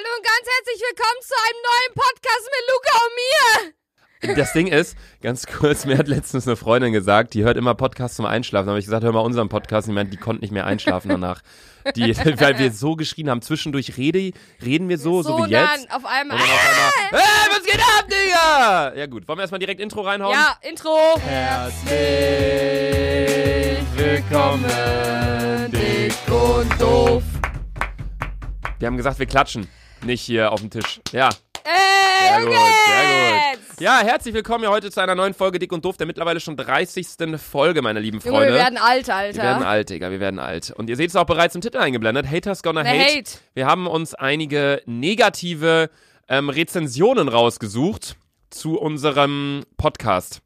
Hallo und ganz herzlich willkommen zu einem neuen Podcast mit Luca und mir. Das Ding ist, ganz kurz, mir hat letztens eine Freundin gesagt, die hört immer Podcasts zum Einschlafen. Da habe ich gesagt, hör mal unseren Podcast. Und ich meine, die konnte nicht mehr einschlafen danach. Die, weil wir so geschrien haben. Zwischendurch rede, reden wir so, so, So, wie dann jetzt. auf einmal. Und dann auf einmal, hey, was geht ab, Digga? Ja gut, wollen wir erstmal direkt Intro reinhauen? Ja, Intro. Herzlich willkommen, dick und doof. Wir haben gesagt, wir klatschen. Nicht hier auf dem Tisch. Ja, Ey, sehr gut, sehr gut. Ja, herzlich willkommen hier heute zu einer neuen Folge Dick und Doof, der mittlerweile schon 30. Folge, meine lieben Junge, Freunde. wir werden alt, Alter. Wir werden alt, Digga, wir werden alt. Und ihr seht es auch bereits im Titel eingeblendet. Haters gonna hate. Hate. Wir haben uns einige negative ähm, Rezensionen rausgesucht zu unserem Podcast.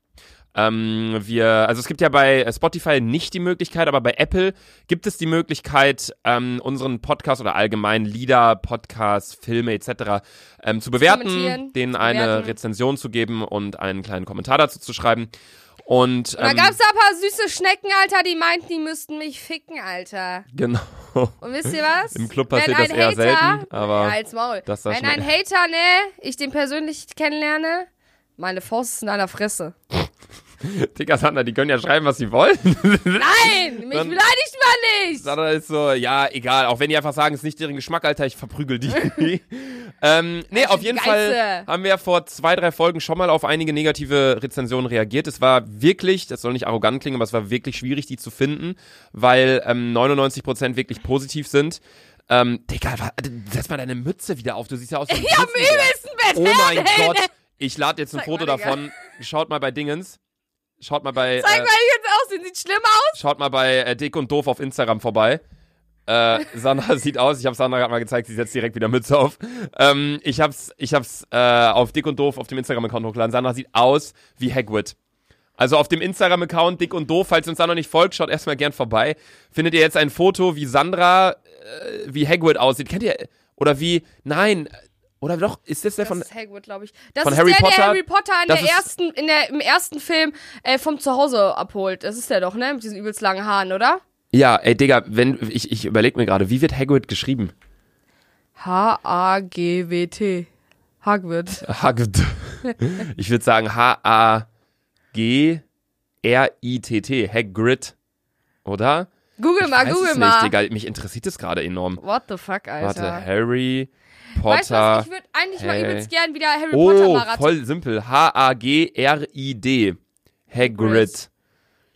Ähm, wir, also es gibt ja bei Spotify nicht die Möglichkeit, aber bei Apple gibt es die Möglichkeit, ähm, unseren Podcast oder allgemein Lieder, Podcasts, Filme etc. Ähm, zu bewerten, denen eine bewerten. Rezension zu geben und einen kleinen Kommentar dazu zu schreiben. Und, Und da ähm, gab's da ein paar süße Schnecken, Alter, die meinten, die müssten mich ficken, Alter. genau. Und wisst ihr was? Im Club passiert das eher Hater, selten, aber Ja, als Maul. das da Wenn ein Hater, ne, ich den persönlich kennenlerne, meine Faust ist in deiner Fresse. Digga, Sandra, die können ja schreiben, was sie wollen. Nein, mich Dann- beleidigt man nicht. Sandra ist so, ja, egal, auch wenn die einfach sagen, es ist nicht deren Geschmack, Alter, ich verprügel die. ähm, nee, auf jeden Geilste. Fall haben wir vor zwei, drei Folgen schon mal auf einige negative Rezensionen reagiert. Es war wirklich, das soll nicht arrogant klingen, aber es war wirklich schwierig, die zu finden, weil ähm, 99% wirklich positiv sind. Ähm, Digga, wa- setz mal deine Mütze wieder auf, du siehst ja aus wie ein Ich hab übelsten. Oh mein Gott. Ich lade jetzt ein Zeig Foto mal, davon. Schaut mal bei Dingens. Schaut mal bei. Zeig äh, mal, wie jetzt aussehen. Sieht schlimm aus. Schaut mal bei äh, Dick und Doof auf Instagram vorbei. Äh, Sandra sieht aus, ich habe Sandra gerade mal gezeigt, sie setzt direkt wieder Mütze auf. Ähm, ich hab's, ich hab's äh, auf Dick und Doof auf dem Instagram-Account hochgeladen. Sandra sieht aus wie Hagrid. Also auf dem Instagram-Account Dick und Doof, falls ihr uns da noch nicht folgt, schaut erstmal gern vorbei. Findet ihr jetzt ein Foto, wie Sandra, äh, wie Hagrid aussieht. Kennt ihr, oder wie, nein, oder doch, ist das der von, das ist Hagrid, glaube ich. Das ist Harry der, Potter? der Harry Potter in der ersten, in der, im ersten Film äh, vom Zuhause abholt. Das ist der doch, ne? Mit diesen übelst langen Haaren, oder? ja, ey Digga, wenn, ich, ich überleg mir gerade, wie wird Hagrid geschrieben? H-A-G-W-T. Hagrid. Hagrid. Ich würde sagen H-A-G-R-I-T-T. Hagrid. Oder? Google Ich mal, weiß Google es mal. Nicht, Digga. Mich interessiert das gerade enorm. What the fuck, Alter. Warte, Harry weißt du Potter. was? Ich würde eigentlich mal hey. übelst gern wieder Harry Potter oh, Marathon. voll simpel. H-A-G-R-I-D. Hagrid.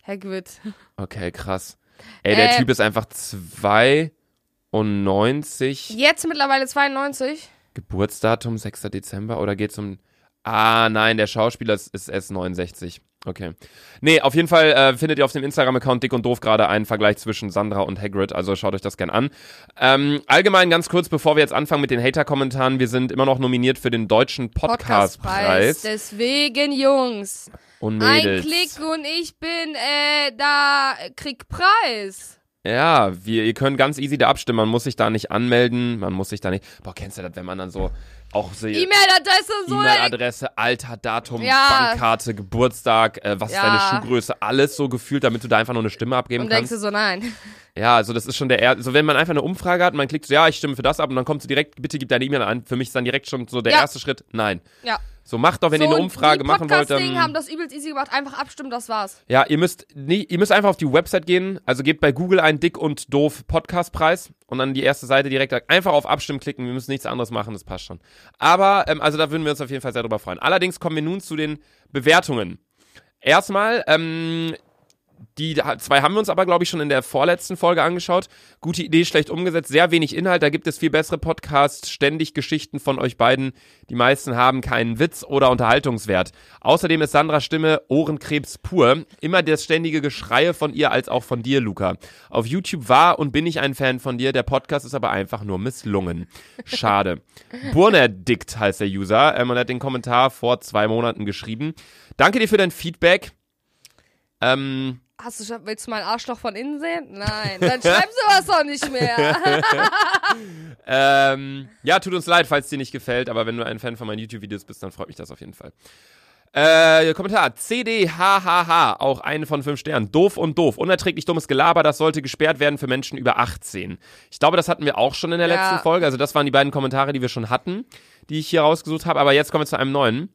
Hagrid. Okay, krass. Ey, der Äh, Typ ist einfach 92. Jetzt mittlerweile 92. Geburtsdatum 6. Dezember oder geht's um. Ah, nein, der Schauspieler ist, ist erst 69. Okay. Nee, auf jeden Fall äh, findet ihr auf dem Instagram-Account Dick und Doof gerade einen Vergleich zwischen Sandra und Hagrid, also schaut euch das gern an. Ähm, allgemein ganz kurz, bevor wir jetzt anfangen mit den Hater-Kommentaren, wir sind immer noch nominiert für den deutschen Podcastpreis. Deswegen, Jungs. und Ein Mädels. Klick und ich bin äh, da, krieg Preis. Ja, wir, ihr könnt ganz easy da abstimmen, man muss sich da nicht anmelden, man muss sich da nicht. Boah, kennst du das, wenn man dann so auch so E-Mail-Adresse so. E-Mail-Adresse, Alter, Datum, Ja. Bankkarte, Geburtstag, äh, was ist Ja. deine Schuhgröße, alles so gefühlt, damit du da einfach nur eine Stimme abgeben Und denkst kannst. du so, nein. Ja, also das ist schon der, er so wenn man einfach eine Umfrage hat und man klickt so, ja, ich stimme für das ab und dann kommst du direkt, bitte gib deine E-Mail an. Für mich ist dann direkt schon so der Ja. erste Schritt, nein. Ja. So macht doch, wenn so, ihr eine Umfrage die machen wollt, dann haben das übelst easy gemacht. Einfach abstimmen, das war's. ja, ihr müsst, nie, ihr müsst einfach auf die Website gehen, also gebt bei Google ein Dick und Doof Podcastpreis und dann die erste Seite direkt einfach auf Abstimmen klicken. Wir müssen nichts anderes machen, das passt schon. Aber, ähm, also da würden wir uns auf jeden Fall sehr drüber freuen. Allerdings kommen wir nun zu den Bewertungen. Erstmal, ähm, die zwei haben wir uns aber, glaube ich, schon in der vorletzten Folge angeschaut. Gute Idee, schlecht umgesetzt, sehr wenig Inhalt. Da gibt es viel bessere Podcasts, ständig Geschichten von euch beiden. Die meisten haben keinen Witz oder Unterhaltungswert. Außerdem ist Sandras Stimme Ohrenkrebs pur. Immer das ständige Geschreie von ihr als auch von dir, Luca. Auf YouTube war und bin ich ein Fan von dir. Der Podcast ist aber einfach nur misslungen. Schade. Burnerdickt heißt der User ähm, und hat den Kommentar vor zwei Monaten geschrieben. Danke dir für dein Feedback. Ähm, Hast du schon, willst du mein Arschloch von innen sehen? Nein, dann schreib sowas doch nicht mehr. Ähm, ja, tut uns leid, falls dir nicht gefällt, aber wenn du ein Fan von meinen YouTube-Videos bist, dann freut mich das auf jeden Fall. Äh, Kommentar. CDHHH, auch eine von fünf Sternen. Doof und doof. Unerträglich dummes Gelaber, das sollte gesperrt werden für Menschen über 18. Ich glaube, das hatten wir auch schon in der Ja. letzten Folge. Also das waren die beiden Kommentare, die wir schon hatten, die ich hier rausgesucht habe. Aber jetzt kommen wir zu einem neuen.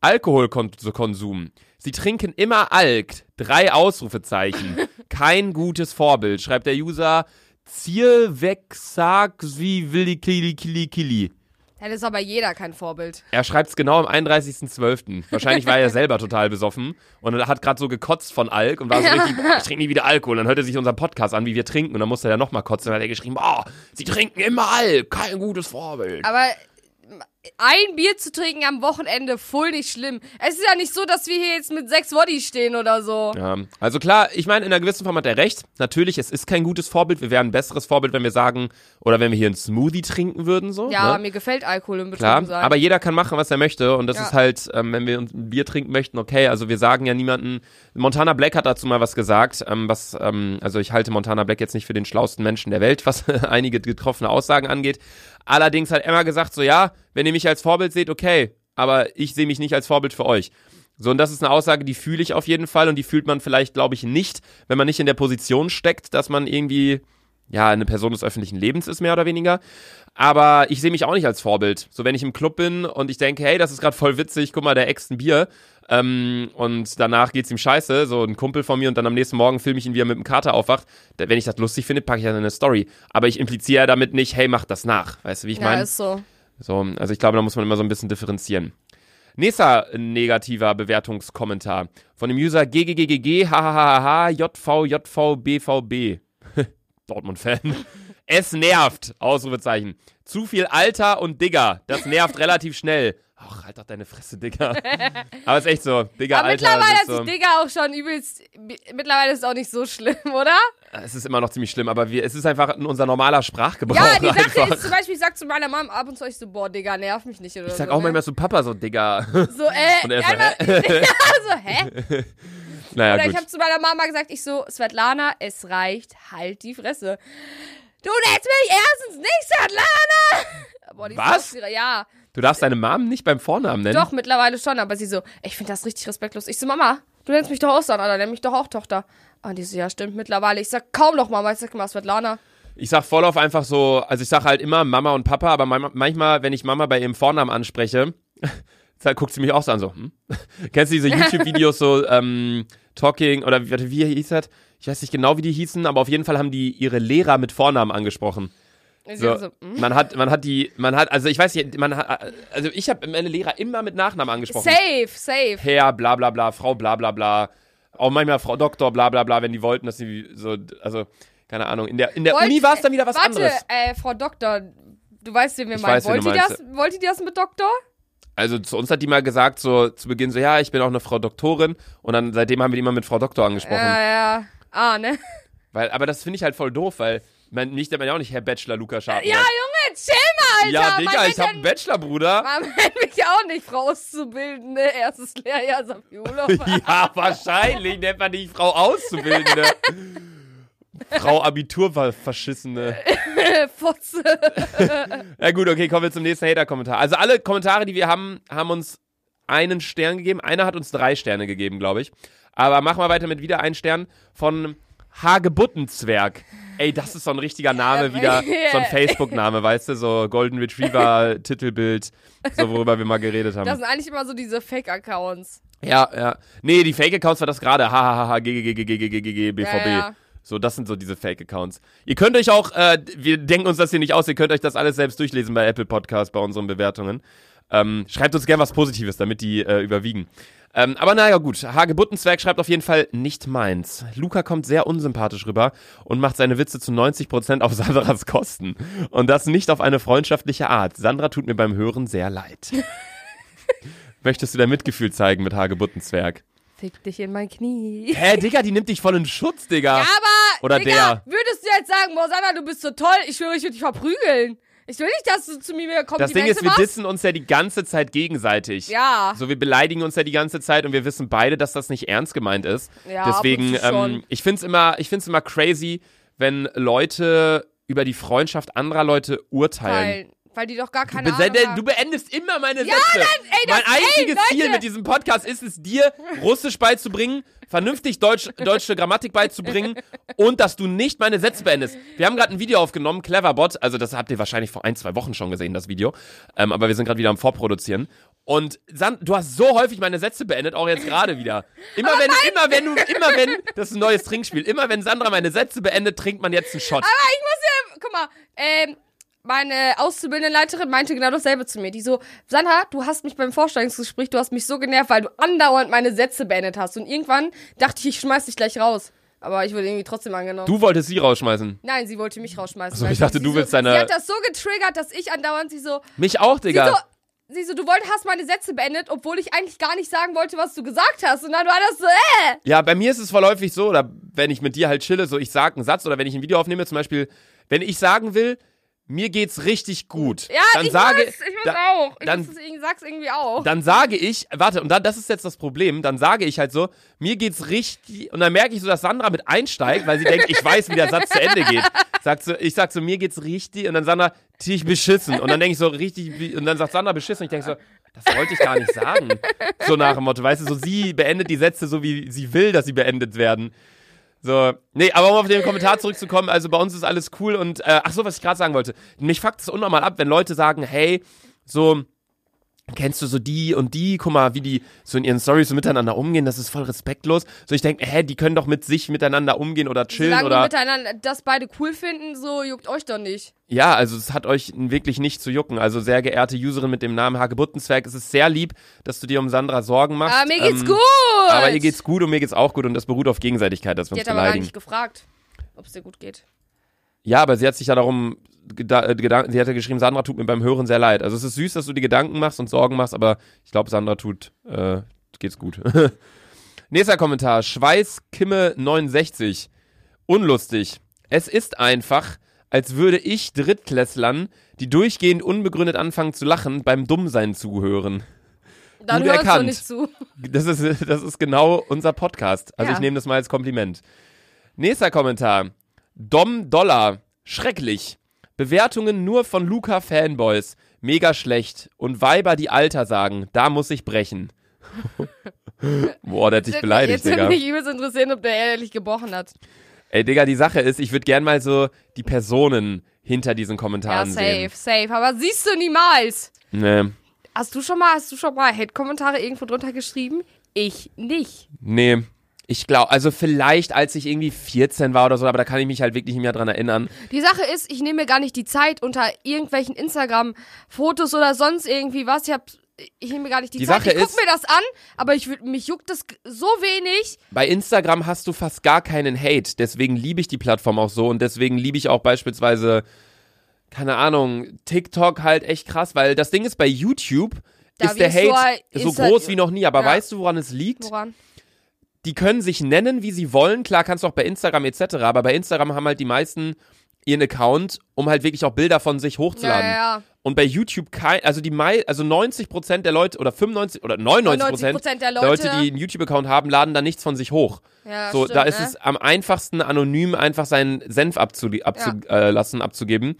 Alkoholkonsum. Sie trinken immer Alk. Drei Ausrufezeichen. Kein gutes Vorbild, schreibt der User Zierweg wie Willi Kili Kili Kili. Dann ist aber jeder kein Vorbild. Er schreibt es genau am 31.12. Wahrscheinlich war er selber total besoffen und hat gerade so gekotzt von Alk und war so richtig, ich trinke nie wieder Alkohol. Und dann hört er sich unseren Podcast an, wie wir trinken und dann musste er ja nochmal kotzen und dann hat er geschrieben, boah, sie trinken immer Alk, kein gutes Vorbild. Aber ein Bier zu trinken am Wochenende, voll nicht schlimm. Es ist ja nicht so, dass wir hier jetzt mit sechs Woddy stehen oder so. Ja, also klar, ich meine, in einer gewissen Form hat er recht. Natürlich, es ist kein gutes Vorbild. Wir wären ein besseres Vorbild, wenn wir sagen, oder wenn wir hier einen Smoothie trinken würden, so. Ja, ne? mir gefällt Alkohol im Klar, Betrieb sein. aber jeder kann machen, was er möchte. Und das Ja. ist halt, ähm, wenn wir uns ein Bier trinken möchten, okay. Also wir sagen ja niemanden. Montana Black hat dazu mal was gesagt. Ähm, was, ähm, also ich halte Montana Black jetzt nicht für den schlauesten Menschen der Welt, was einige getroffene Aussagen angeht. Allerdings hat Emma gesagt, so ja, wenn ihr mich als Vorbild seht, okay. Aber ich sehe mich nicht als Vorbild für euch. So, und das ist eine Aussage, die fühle ich auf jeden Fall und die fühlt man vielleicht, glaube ich, nicht, wenn man nicht in der Position steckt, dass man irgendwie, ja, eine Person des öffentlichen Lebens ist, mehr oder weniger. Aber ich sehe mich auch nicht als Vorbild. So, wenn ich im Club bin und ich denke, hey, das ist gerade voll witzig, guck mal, der äxt ein Bier. Ähm, und danach geht's ihm scheiße, so ein Kumpel von mir und dann am nächsten Morgen filme ich ihn, wie er mit dem Kater aufwacht. Da, wenn ich das lustig finde, packe ich das in eine Story. Aber ich impliziere ja damit nicht, hey, mach das nach. Weißt du, wie ich ja, meine? ist so. So, also ich glaube, da muss man immer so ein bisschen differenzieren. Nächster negativer Bewertungskommentar von dem User GGGGG HHHH JVJVBVB. Dortmund-Fan. Es nervt. Ausrufezeichen. Zu viel Alter und Digger. Das nervt relativ schnell. Ach, halt doch deine Fresse, Digger. Aber ist echt so. Digger, Aber Alter. mittlerweile ist so, sich Digga auch schon übelst. Mittlerweile ist es auch nicht so schlimm, oder? es ist immer noch ziemlich schlimm, aber wir, es ist einfach unser normaler Sprachgebrauch. Ja, die Sache einfach. ist zum Beispiel, ich sag zu meiner Mom ab und zu, ich so, boah, Digga, nerv mich nicht oder ich sag so. auch ne? manchmal zu Papa so, Digger. So, äh, Und er so, einmal, ja, so, hä? naja, Oder gut. ich habe zu meiner Mama gesagt, ich so, Svetlana, es reicht, halt die Fresse. Du nennst mich erstens nicht Svetlana! Boah, die ist Was? so- Ja, Du darfst deine Mom nicht beim Vornamen nennen? doch, mittlerweile schon, aber sie so, ich finde das richtig respektlos. Ich so, Mama, du nennst mich doch auch oder nenn mich doch auch Tochter. Und die so, ja, stimmt, mittlerweile. Ich sag kaum noch Mama, ich sag immer Svetlana. Ich sag voll auf einfach so, also ich sag halt immer Mama und Papa, aber man- manchmal, wenn ich Mama bei ihrem Vornamen anspreche, guckt sie mich auch so an, so, hm? Kennst du diese YouTube-Videos so, ähm, Talking, oder wie, wie hieß das? Ich weiß nicht genau, wie die hießen, aber auf jeden Fall haben die ihre Lehrer mit Vornamen angesprochen. So, so, hm? man hat, man hat die, man hat, also ich weiß nicht, man hat, also ich habe meine Lehrer immer mit Nachnamen angesprochen. Safe, safe. Herr, bla bla bla, Frau, bla bla bla. Auch manchmal Frau Doktor, bla bla bla, wenn die wollten, dass sie so, also, keine Ahnung. In der, in der Wollt- Uni war es dann wieder was Warte, anderes. äh, Frau Doktor, du weißt, wen wir Ich meinen. Wollt ihr das, wollt ihr das mit Doktor? Also zu uns hat die mal gesagt, so zu Beginn so, ja, ich bin auch eine Frau Doktorin. Und dann seitdem haben wir die immer mit Frau Doktor angesprochen. Ja, ja. Ah, ne? Weil, aber das finde ich halt voll doof, weil man, mich nennt man ja auch nicht Herr Bachelor Luca Scharf. Ja, Junge, chill mal, Alter. ja, Digga, ich hab einen Bachelor, Bruder. Man nennt mich ja auch nicht Frau Auszubildende, erstes Lehrjahr Safiolo. Ja, wahrscheinlich nennt man die Frau Auszubildende. Frau Abiturwahl verschissene. Äh. Fotze. ja gut, okay, kommen wir zum nächsten Hater-Kommentar. Also alle Kommentare, die wir haben, haben uns einen Stern gegeben. Einer hat uns drei Sterne gegeben, glaube ich. Aber machen wir weiter mit wieder einen Stern von Hagebuttenzwerg. Ey, das ist so ein richtiger Name wieder, so ein Facebook-Name, weißt du, so Golden Retriever Titelbild, so worüber wir mal geredet haben. Das sind eigentlich immer so diese Fake-Accounts. Ja, ja. Nee, die Fake-Accounts war das gerade. Hahaha, BVB. So, das sind so diese Fake-Accounts. Ihr könnt euch auch, äh, wir denken uns das hier nicht aus, ihr könnt euch das alles selbst durchlesen bei Apple Podcast, bei unseren Bewertungen. Ähm, schreibt uns gern was Positives, damit die äh, überwiegen. Ähm, aber naja, gut. Hage Buttenzwerg schreibt auf jeden Fall nicht meins. Luca kommt sehr unsympathisch rüber und macht seine Witze zu 90% auf Sandras Kosten. Und das nicht auf eine freundschaftliche Art. Sandra tut mir beim Hören sehr leid. Möchtest du da Mitgefühl zeigen mit Hage Buttenzwerg? Fick dich in mein Knie. Hä, Digga, die nimmt dich voll in Schutz, Digga. Ja, aber, Oder Digga, der. würdest du jetzt sagen, boah, Sandra, du bist so toll, ich schwöre, ich würde dich verprügeln. Ich will nicht, dass du zu mir Das Komplimente Ding ist, wir dissen uns ja die ganze Zeit gegenseitig. Ja. So, wir beleidigen uns ja die ganze Zeit und wir wissen beide, dass das nicht ernst gemeint ist. Ja, Deswegen, ähm, ich find's immer, ich find's immer crazy, wenn Leute über die Freundschaft anderer Leute urteilen. Teilen. Weil die doch gar keine Du, Ahnung haben. du beendest immer meine Sätze. ey, das- mein einziges ey, Ziel mit diesem Podcast ist es, dir Russisch beizubringen, vernünftig Deutsch, deutsche Grammatik beizubringen und dass du nicht meine Sätze beendest. Wir haben gerade ein Video aufgenommen, Cleverbot, also das habt ihr wahrscheinlich vor ein, zwei Wochen schon gesehen, das Video, ähm, aber wir sind gerade wieder am Vorproduzieren. Und San du hast so häufig meine Sätze beendet, auch jetzt gerade wieder. Immer wenn, immer wenn du, immer wenn, das ist ein neues Trinkspiel, immer wenn Sandra meine Sätze beendet, trinkt man jetzt einen Shot. Aber ich muss ja, guck mal, ähm, meine auszubildende Leiterin meinte genau dasselbe zu mir. Die so, Sandra, du hast mich beim Vorstellungsgespräch, du hast mich so genervt, weil du andauernd meine Sätze beendet hast. Und irgendwann dachte ich, ich schmeiß dich gleich raus. Aber ich wurde irgendwie trotzdem angenommen. Du wolltest sie rausschmeißen. Nein, sie wollte mich rausschmeißen. so, weil ich dachte, sie du so, willst deine- Sie hat das so getriggert, dass ich andauernd sie so, Mich auch, sie Digga. so, sie so, du wolltest, hast meine Sätze beendet, obwohl ich eigentlich gar nicht sagen wollte, was du gesagt hast. Und dann war das so, äh. Ja, bei mir ist es vorläufig so, oder wenn ich mit dir halt chille, so ich sag einen Satz oder wenn ich ein Video aufnehme, zum Beispiel, wenn ich sagen will, mir geht's richtig gut, Ja, dann ich sage muss, ich da- auch. Ich dann- muss es, sag's irgendwie auch. dann sage ich, warte, und dann, das ist jetzt das Problem, dann sage ich halt so, mir geht's richtig, und dann merke ich so, dass Sandra mit einsteigt, weil sie denkt, ich weiß, wie der Satz zu Ende geht. Sagt so, ich sag so, mir geht's richtig, und dann Sandra, dich beschissen. Und dann denke ich so, richtig, und dann sagt Sandra beschissen, und ich denke so, das wollte ich gar nicht sagen. So nach dem Motto, weißt du, so sie beendet die Sätze so, wie sie will, dass sie beendet werden. So, nee, aber um auf den Kommentar zurückzukommen, also bei uns ist alles cool und, äh, ach so, was ich gerade sagen wollte. Mich fuckt es unnormal ab, wenn Leute sagen, hey, so, kennst du so die und die, guck mal, wie die so in ihren Stories so miteinander umgehen, das ist voll respektlos. So, ich denke, hä, die können doch mit sich miteinander umgehen oder chillen Solange die oder. miteinander das beide cool finden, so juckt euch doch nicht. Ja, also es hat euch wirklich nicht zu jucken. Also sehr geehrte Userin mit dem Namen Hagebuttenzwerg, es ist sehr lieb, dass du dir um Sandra Sorgen machst. Aber mir geht's Ähm, gut. Aber ihr geht's gut und mir geht's auch gut und das beruht auf Gegenseitigkeit, dass wir Die uns hat aber gar beleidigen. nicht gefragt, ob es dir gut geht. Ja, aber sie hat sich ja darum, geda- äh, Gedanken, sie hat ja geschrieben, Sandra tut mir beim Hören sehr leid. Also es ist süß, dass du dir Gedanken machst und Sorgen machst, aber ich glaube, Sandra tut, äh, geht's gut. Nächster Kommentar, Schweißkimme69. Unlustig. Es ist einfach, als würde ich Drittklässlern, die durchgehend unbegründet anfangen zu lachen, beim Dummsein zuhören. Dann Gut hörst du erkannt. nicht zu. Das ist, das ist genau unser Podcast. Also Ja. ich nehme das mal als Kompliment. Nächster Kommentar. Dom Dollar. Schrecklich. Bewertungen nur von Luca Fanboys. Mega schlecht. Und Weiber, die Alter sagen. Da muss ich brechen. Boah, der hat dich beleidigt, Jetzt würde Digga. mich übelst interessieren, ob der ehrlich gebrochen hat. Ey, Digga, die Sache ist, ich würde gern mal so die Personen hinter diesen Ja, Kommentaren safe, sehen. safe. Aber siehst du niemals. Nee. Hast du schon mal, hast du schon mal Hate-Kommentare irgendwo drunter geschrieben? Ich nicht. Nee. Ich glaube, also vielleicht, als ich irgendwie 14 war oder so, aber da kann ich mich halt wirklich nicht mehr dran erinnern. Die Sache ist, ich nehme mir gar nicht die Zeit unter irgendwelchen Instagram-Fotos oder sonst irgendwie was. Ich hab, ich nehme mir gar nicht die, Die Zeit. Sache ich guck ist- mir das an, aber ich, mich juckt das so wenig. Bei Instagram hast du fast gar keinen Hate. Deswegen liebe ich die Plattform auch so und deswegen liebe ich auch beispielsweise, keine Ahnung, TikTok halt echt krass, weil das Ding ist bei YouTube Da ist der Hate so halt- groß wie noch nie. Aber Ja. weißt du, woran es liegt? Woran? Die können sich nennen, wie sie wollen. Klar kannst du auch bei Instagram etc. Aber bei Instagram haben halt die meisten ihren Account, um halt wirklich auch Bilder von sich Ja, hochzuladen. ja, ja. Und bei YouTube kein, also die mei also 90% der Leute oder 95 oder 99 99% der der Leute, Leute, die einen YouTube-Account haben, laden da nichts von sich hoch. Ja, so, stimmt, da ist ne? es am einfachsten, anonym einfach seinen Senf abzulassen, abzu äh, abzugeben.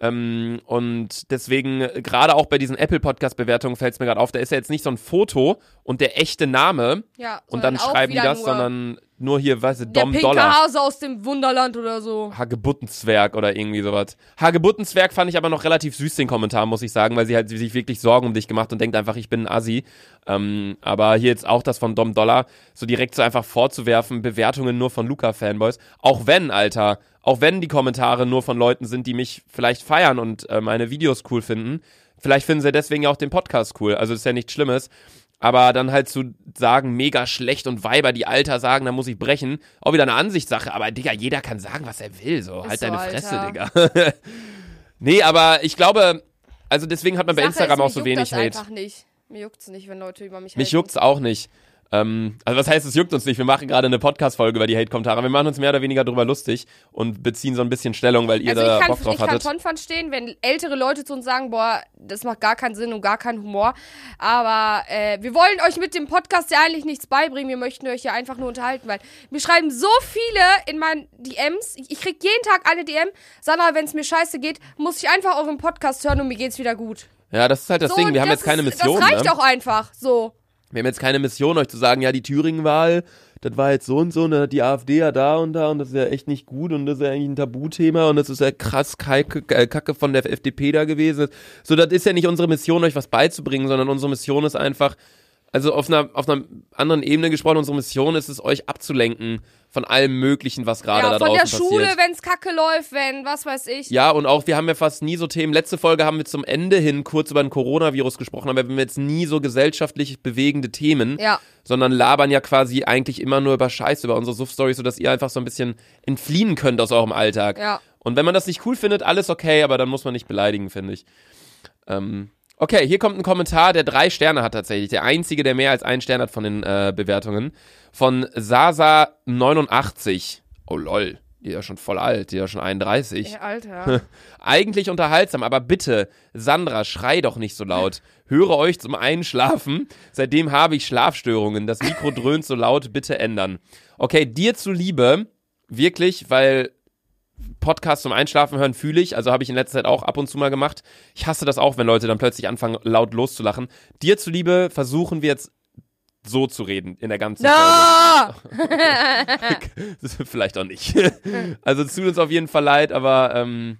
Ähm, und deswegen, gerade auch bei diesen Apple-Podcast-Bewertungen fällt es mir gerade auf, da ist ja jetzt nicht so ein Foto und der echte Name Ja, und dann schreiben die das, sondern nur hier, weißt du, Der Dom pinke Dollar. Hase aus dem Wunderland oder so. Hagebuttenzwerg oder irgendwie sowas. Hagebuttenzwerg fand ich aber noch relativ süß, den Kommentar, muss ich sagen, weil sie halt sich wirklich Sorgen um dich gemacht und denkt einfach, ich bin ein Assi. Ähm, aber hier jetzt auch das von Dom Dollar, so direkt so einfach vorzuwerfen, Bewertungen nur von Luca-Fanboys. Auch wenn, Alter, auch wenn die Kommentare nur von Leuten sind, die mich vielleicht feiern und äh, meine Videos cool finden, vielleicht finden sie deswegen ja auch den Podcast cool. Also ist ja nichts Schlimmes. Aber dann halt zu sagen, mega schlecht und Weiber, die Alter sagen, da muss ich brechen. Auch wieder eine Ansichtssache. Aber Digga, jeder kann sagen, was er will. So, halt so, deine Alter. Fresse, Digga. nee, aber ich glaube, also deswegen hat man bei Sache Instagram ist, auch so wenig das Hate. einfach nicht. Mir juckt's nicht, wenn Leute über mich Mich haten. juckt's auch nicht. Ähm, also was heißt, es juckt uns nicht. Wir machen gerade eine Podcast-Folge über die Hate-Kommentare. Wir machen uns mehr oder weniger drüber lustig und beziehen so ein bisschen Stellung, weil ihr Also da ich kann, Bock drauf ich kann hattet. schon verstehen, wenn ältere Leute zu uns sagen, boah, das macht gar keinen Sinn und gar keinen Humor. Aber äh, wir wollen euch mit dem Podcast ja eigentlich nichts beibringen. Wir möchten euch ja einfach nur unterhalten, weil mir schreiben so viele in meinen DMs. Ich, ich krieg jeden Tag eine DM. Sandra, wenn es mir scheiße geht, muss ich einfach euren Podcast hören und mir geht's wieder gut. Ja, das ist halt das so, Ding. Wir haben jetzt keine Mission. Das reicht ne? auch einfach. So. Wir haben jetzt keine Mission, euch zu sagen, ja, die Thüringen-Wahl, das war jetzt so und so, und dann hat die AfD ja da und da und das ist ja echt nicht gut und das ist ja eigentlich ein Tabuthema und das ist ja krass äh, Kacke von der FDP da gewesen. So, das ist ja nicht unsere Mission, euch was beizubringen, sondern unsere Mission ist einfach, also auf einer, auf einer anderen Ebene gesprochen, unsere Mission ist es, euch abzulenken von allem Möglichen, was gerade Ja, da von draußen der Schule, passiert. wenn's kacke läuft, wenn, was weiß ich. Ja, und auch, wir haben ja fast nie so Themen. Letzte Folge haben wir zum Ende hin kurz über den Coronavirus gesprochen, aber wir haben jetzt nie so gesellschaftlich bewegende Themen, Ja. sondern labern ja quasi eigentlich immer nur über Scheiß, über unsere Suff-Stories, sodass ihr einfach so ein bisschen entfliehen könnt aus eurem Alltag. Ja. Und wenn man das nicht cool findet, alles okay, aber dann muss man nicht beleidigen, finde ich. Ähm, okay, hier kommt ein Kommentar, der drei Sterne hat tatsächlich. Der einzige, der mehr als einen Stern hat von den äh, Bewertungen. Von Sasa89. Oh lol, die ist ja schon voll alt, die ist ja schon 31. Ey, Alter. Eigentlich unterhaltsam, aber bitte, Sandra, schrei doch nicht so laut. Höre euch zum Einschlafen. Seitdem habe ich Schlafstörungen. Das Mikro dröhnt so laut, bitte ändern. Okay, dir zuliebe, wirklich, weil Podcast zum Einschlafen hören fühle ich, also habe ich in letzter Zeit auch ab und zu mal gemacht. Ich hasse das auch, wenn Leute dann plötzlich anfangen, laut loszulachen. Dir zuliebe versuchen wir jetzt so zu reden in der ganzen Folge. Na! Vielleicht auch nicht. Also es tut uns auf jeden Fall leid, aber ähm,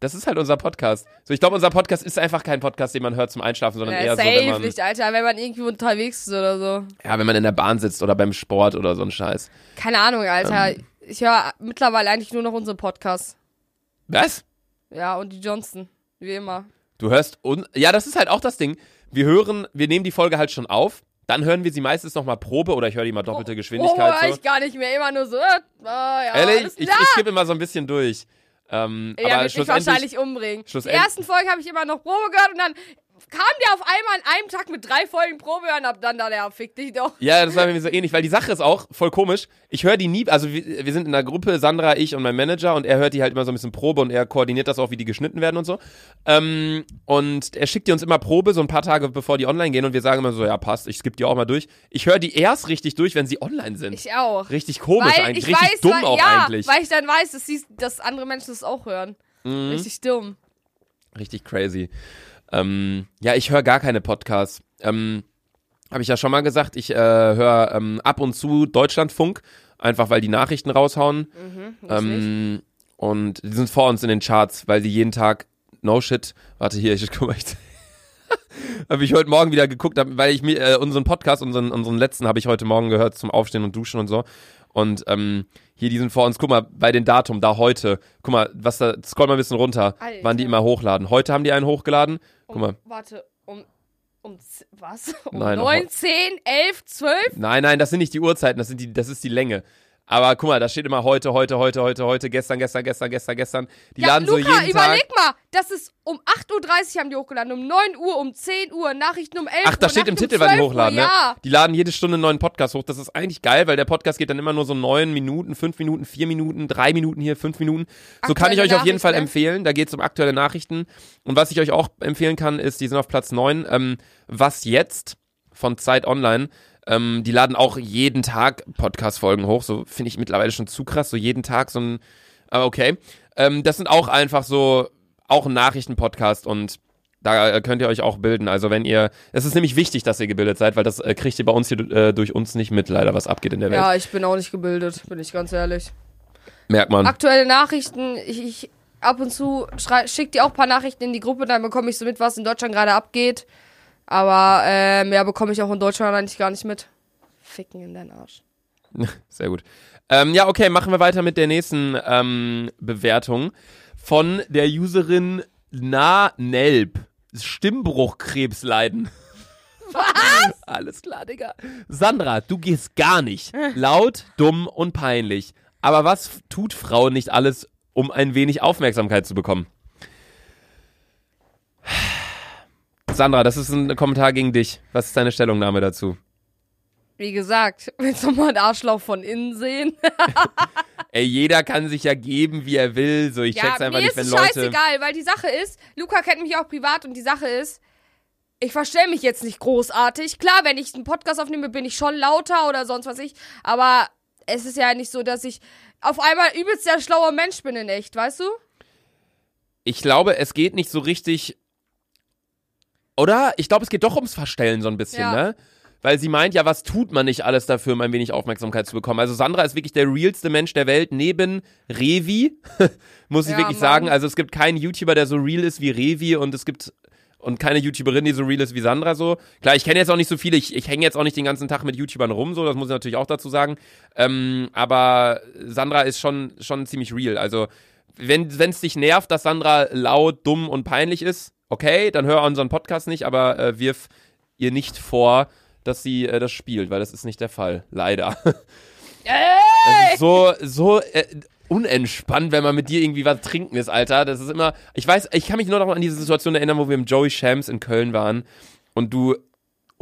das ist halt unser Podcast. So, ich glaube, unser Podcast ist einfach kein Podcast, den man hört zum Einschlafen, sondern Ja, eher so, safe wenn man, nicht, Alter, wenn man irgendwie unterwegs ist oder so. ja, wenn man in der Bahn sitzt oder beim Sport oder so ein Scheiß. Keine Ahnung, Alter. Ähm. Ich höre mittlerweile eigentlich nur noch unsere Podcasts. Was? Ja, und die Johnson. Wie immer. Du hörst und ja, das ist halt auch das Ding. Wir hören, wir nehmen die Folge halt schon auf, dann hören wir sie meistens nochmal Probe oder ich höre die mal doppelte Oh, Geschwindigkeit. hör so. ich gar nicht mehr. Immer nur so, äh, ah, ja, Ehrlich, ich, ich skippe immer so ein bisschen durch. Ähm, Ja, aber wird mich wahrscheinlich umbringen. Die ersten Folgen habe ich immer noch Probe gehört und dann kam der auf einmal an einem Tag mit drei Folgen Probe und ab dann da, der fick dich doch. Ja, das war mir so ähnlich, weil die Sache ist auch voll komisch. Ich höre die nie, also wir, wir sind in einer Gruppe, Sandra, ich und mein Manager und er hört die halt immer so ein bisschen Probe und er koordiniert das auch, wie die geschnitten werden und so. Ähm, und er schickt die uns immer Probe, so ein paar Tage bevor die online gehen und wir sagen immer so, ja passt, ich skippe die auch mal durch. Ich höre die erst richtig durch, wenn sie online sind. Ich auch. richtig komisch weil eigentlich, ich richtig weiß, dumm weil, auch ja, eigentlich. weil ich dann weiß, dass, sie, dass andere Menschen das auch hören. Mhm. Richtig dumm. Richtig crazy. Ähm, ja, ich höre gar keine Podcasts. Ähm, Habe ich ja schon mal gesagt, ich äh, höre ähm, ab und zu Deutschlandfunk, einfach weil die Nachrichten raushauen. Mhm. Ähm, und die sind vor uns in den Charts, weil die jeden Tag, no shit, warte hier, ich guck mal, ich, habe ich heute Morgen wieder geguckt, weil ich mir äh, unseren Podcast, unseren, unseren letzten habe ich heute Morgen gehört zum Aufstehen und Duschen und so. Und ähm, hier, die sind vor uns, guck mal, bei den Datum, da heute, guck mal, was da, scroll mal ein bisschen runter, Alter. wann die immer hochladen. Heute haben die einen hochgeladen, guck um, mal. Warte, um, um, was? Um Nein, 9, 10, 11, 12? Nein, nein, das sind nicht die Uhrzeiten, das, sind die, das ist die Länge. Aber guck mal, da steht immer heute, heute, heute, heute, heute, gestern, gestern, gestern, gestern, gestern. Die Ja, laden Luca, so jeden überleg Tag. mal, das ist um 8.30 Uhr haben die hochgeladen, um 9 Uhr, um 10 Uhr, Nachrichten um 11 Ach, da Uhr, steht im Titel, um wann die 12 hochladen, Uhr, ne? Ja. Die laden jede Stunde einen neuen Podcast hoch. Das ist eigentlich geil, weil der Podcast geht dann immer nur so neun Minuten, fünf Minuten, vier Minuten, drei Minuten hier, fünf Minuten. So kann ich Aktuelle euch auf jeden Fall ne? empfehlen. Da geht es um aktuelle Nachrichten. Und was ich euch auch empfehlen kann, ist, die sind auf Platz neun. Ähm, was jetzt von Zeit Online. Ähm, die laden auch jeden Tag Podcast-Folgen hoch. So finde ich mittlerweile schon zu krass. So jeden Tag so ein. Aber okay. Ähm, das sind auch einfach so, auch ein Nachrichten-Podcast und da äh, könnt ihr euch auch bilden. Also wenn ihr, es ist nämlich wichtig, dass ihr gebildet seid, weil das äh, kriegt ihr bei uns hier äh, durch uns nicht mit, leider, was abgeht in der Welt. Ja, ich bin auch nicht gebildet, bin ich ganz ehrlich. Merkt man. Aktuelle Nachrichten, ich, ich ab und zu schrei- schick dir auch ein paar Nachrichten in die Gruppe, dann bekomme ich so mit, was in Deutschland gerade abgeht. Aber äh, mehr bekomme ich auch in Deutschland eigentlich gar nicht mit. Ficken in deinen Arsch. Sehr gut. Ähm, ja, okay, machen wir weiter mit der nächsten ähm, Bewertung von der Userin Na-Nelb. Stimmbruchkrebs leiden. Was? Alles klar, Digga. Sandra, du gehst gar nicht. Laut, dumm und peinlich. Aber was tut Frau nicht alles, um ein wenig Aufmerksamkeit zu bekommen? Sandra, das ist ein Kommentar gegen dich. Was ist deine Stellungnahme dazu? Wie gesagt, willst du mal einen Arschloch von innen sehen? Ey, jeder kann sich ja geben, wie er will. So, ich ja, check's einfach mir nicht, ist wenn es Leute. scheißegal, weil die Sache ist, Luca kennt mich auch privat und die Sache ist, ich verstell mich jetzt nicht großartig. Klar, wenn ich einen Podcast aufnehme, bin ich schon lauter oder sonst was ich, aber es ist ja nicht so, dass ich auf einmal übelst der schlaue Mensch bin in echt, weißt du? Ich glaube, es geht nicht so richtig. Oder? Ich glaube, es geht doch ums Verstellen so ein bisschen, Ja. ne? Weil sie meint, ja, was tut man nicht alles dafür, um ein wenig Aufmerksamkeit zu bekommen? Also Sandra ist wirklich der realste Mensch der Welt, neben Revi, muss ich Ja, wirklich Mann. sagen. Also es gibt keinen YouTuber, der so real ist wie Revi und es gibt und keine YouTuberin, die so real ist wie Sandra so. Klar, ich kenne jetzt auch nicht so viele, ich, ich hänge jetzt auch nicht den ganzen Tag mit YouTubern rum, so, das muss ich natürlich auch dazu sagen. Ähm, aber Sandra ist schon, schon ziemlich real. Also, wenn es dich nervt, dass Sandra laut, dumm und peinlich ist, okay, dann hör unseren Podcast nicht, aber äh, wirf ihr nicht vor, dass sie äh, das spielt, weil das ist nicht der Fall, leider. Ist so, so äh, unentspannt, wenn man mit dir irgendwie was trinken ist, Alter. Das ist immer, ich weiß, ich kann mich nur noch an diese Situation erinnern, wo wir im Joey Shams in Köln waren und du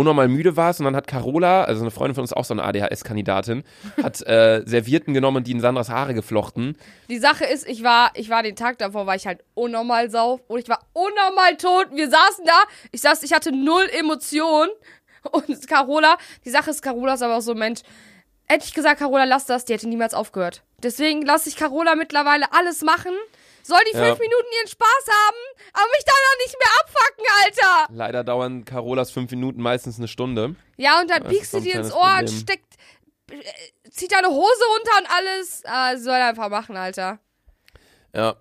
unnormal müde warst und dann hat Carola, also eine Freundin von uns, auch so eine ADHS-Kandidatin, hat äh, Servietten genommen und die in Sandras Haare geflochten. Die Sache ist, ich war, ich war den Tag davor, war ich halt unnormal sauf und ich war unnormal tot. Wir saßen da, ich saß, ich hatte null Emotionen und Carola, die Sache ist, Carola ist aber auch so ein Mensch. Hätte ich gesagt, Carola, lass das, die hätte niemals aufgehört. Deswegen lasse ich Carola mittlerweile alles machen. Soll die Ja. fünf Minuten ihren Spaß haben, aber mich dann auch nicht mehr abfacken, Alter. Leider dauern Carolas fünf Minuten meistens eine Stunde. Ja, und dann Das ist du dir ins Ohr und Problem. steckt, äh, zieht deine Hose runter und alles. Ah, soll einfach machen, Alter. Ja.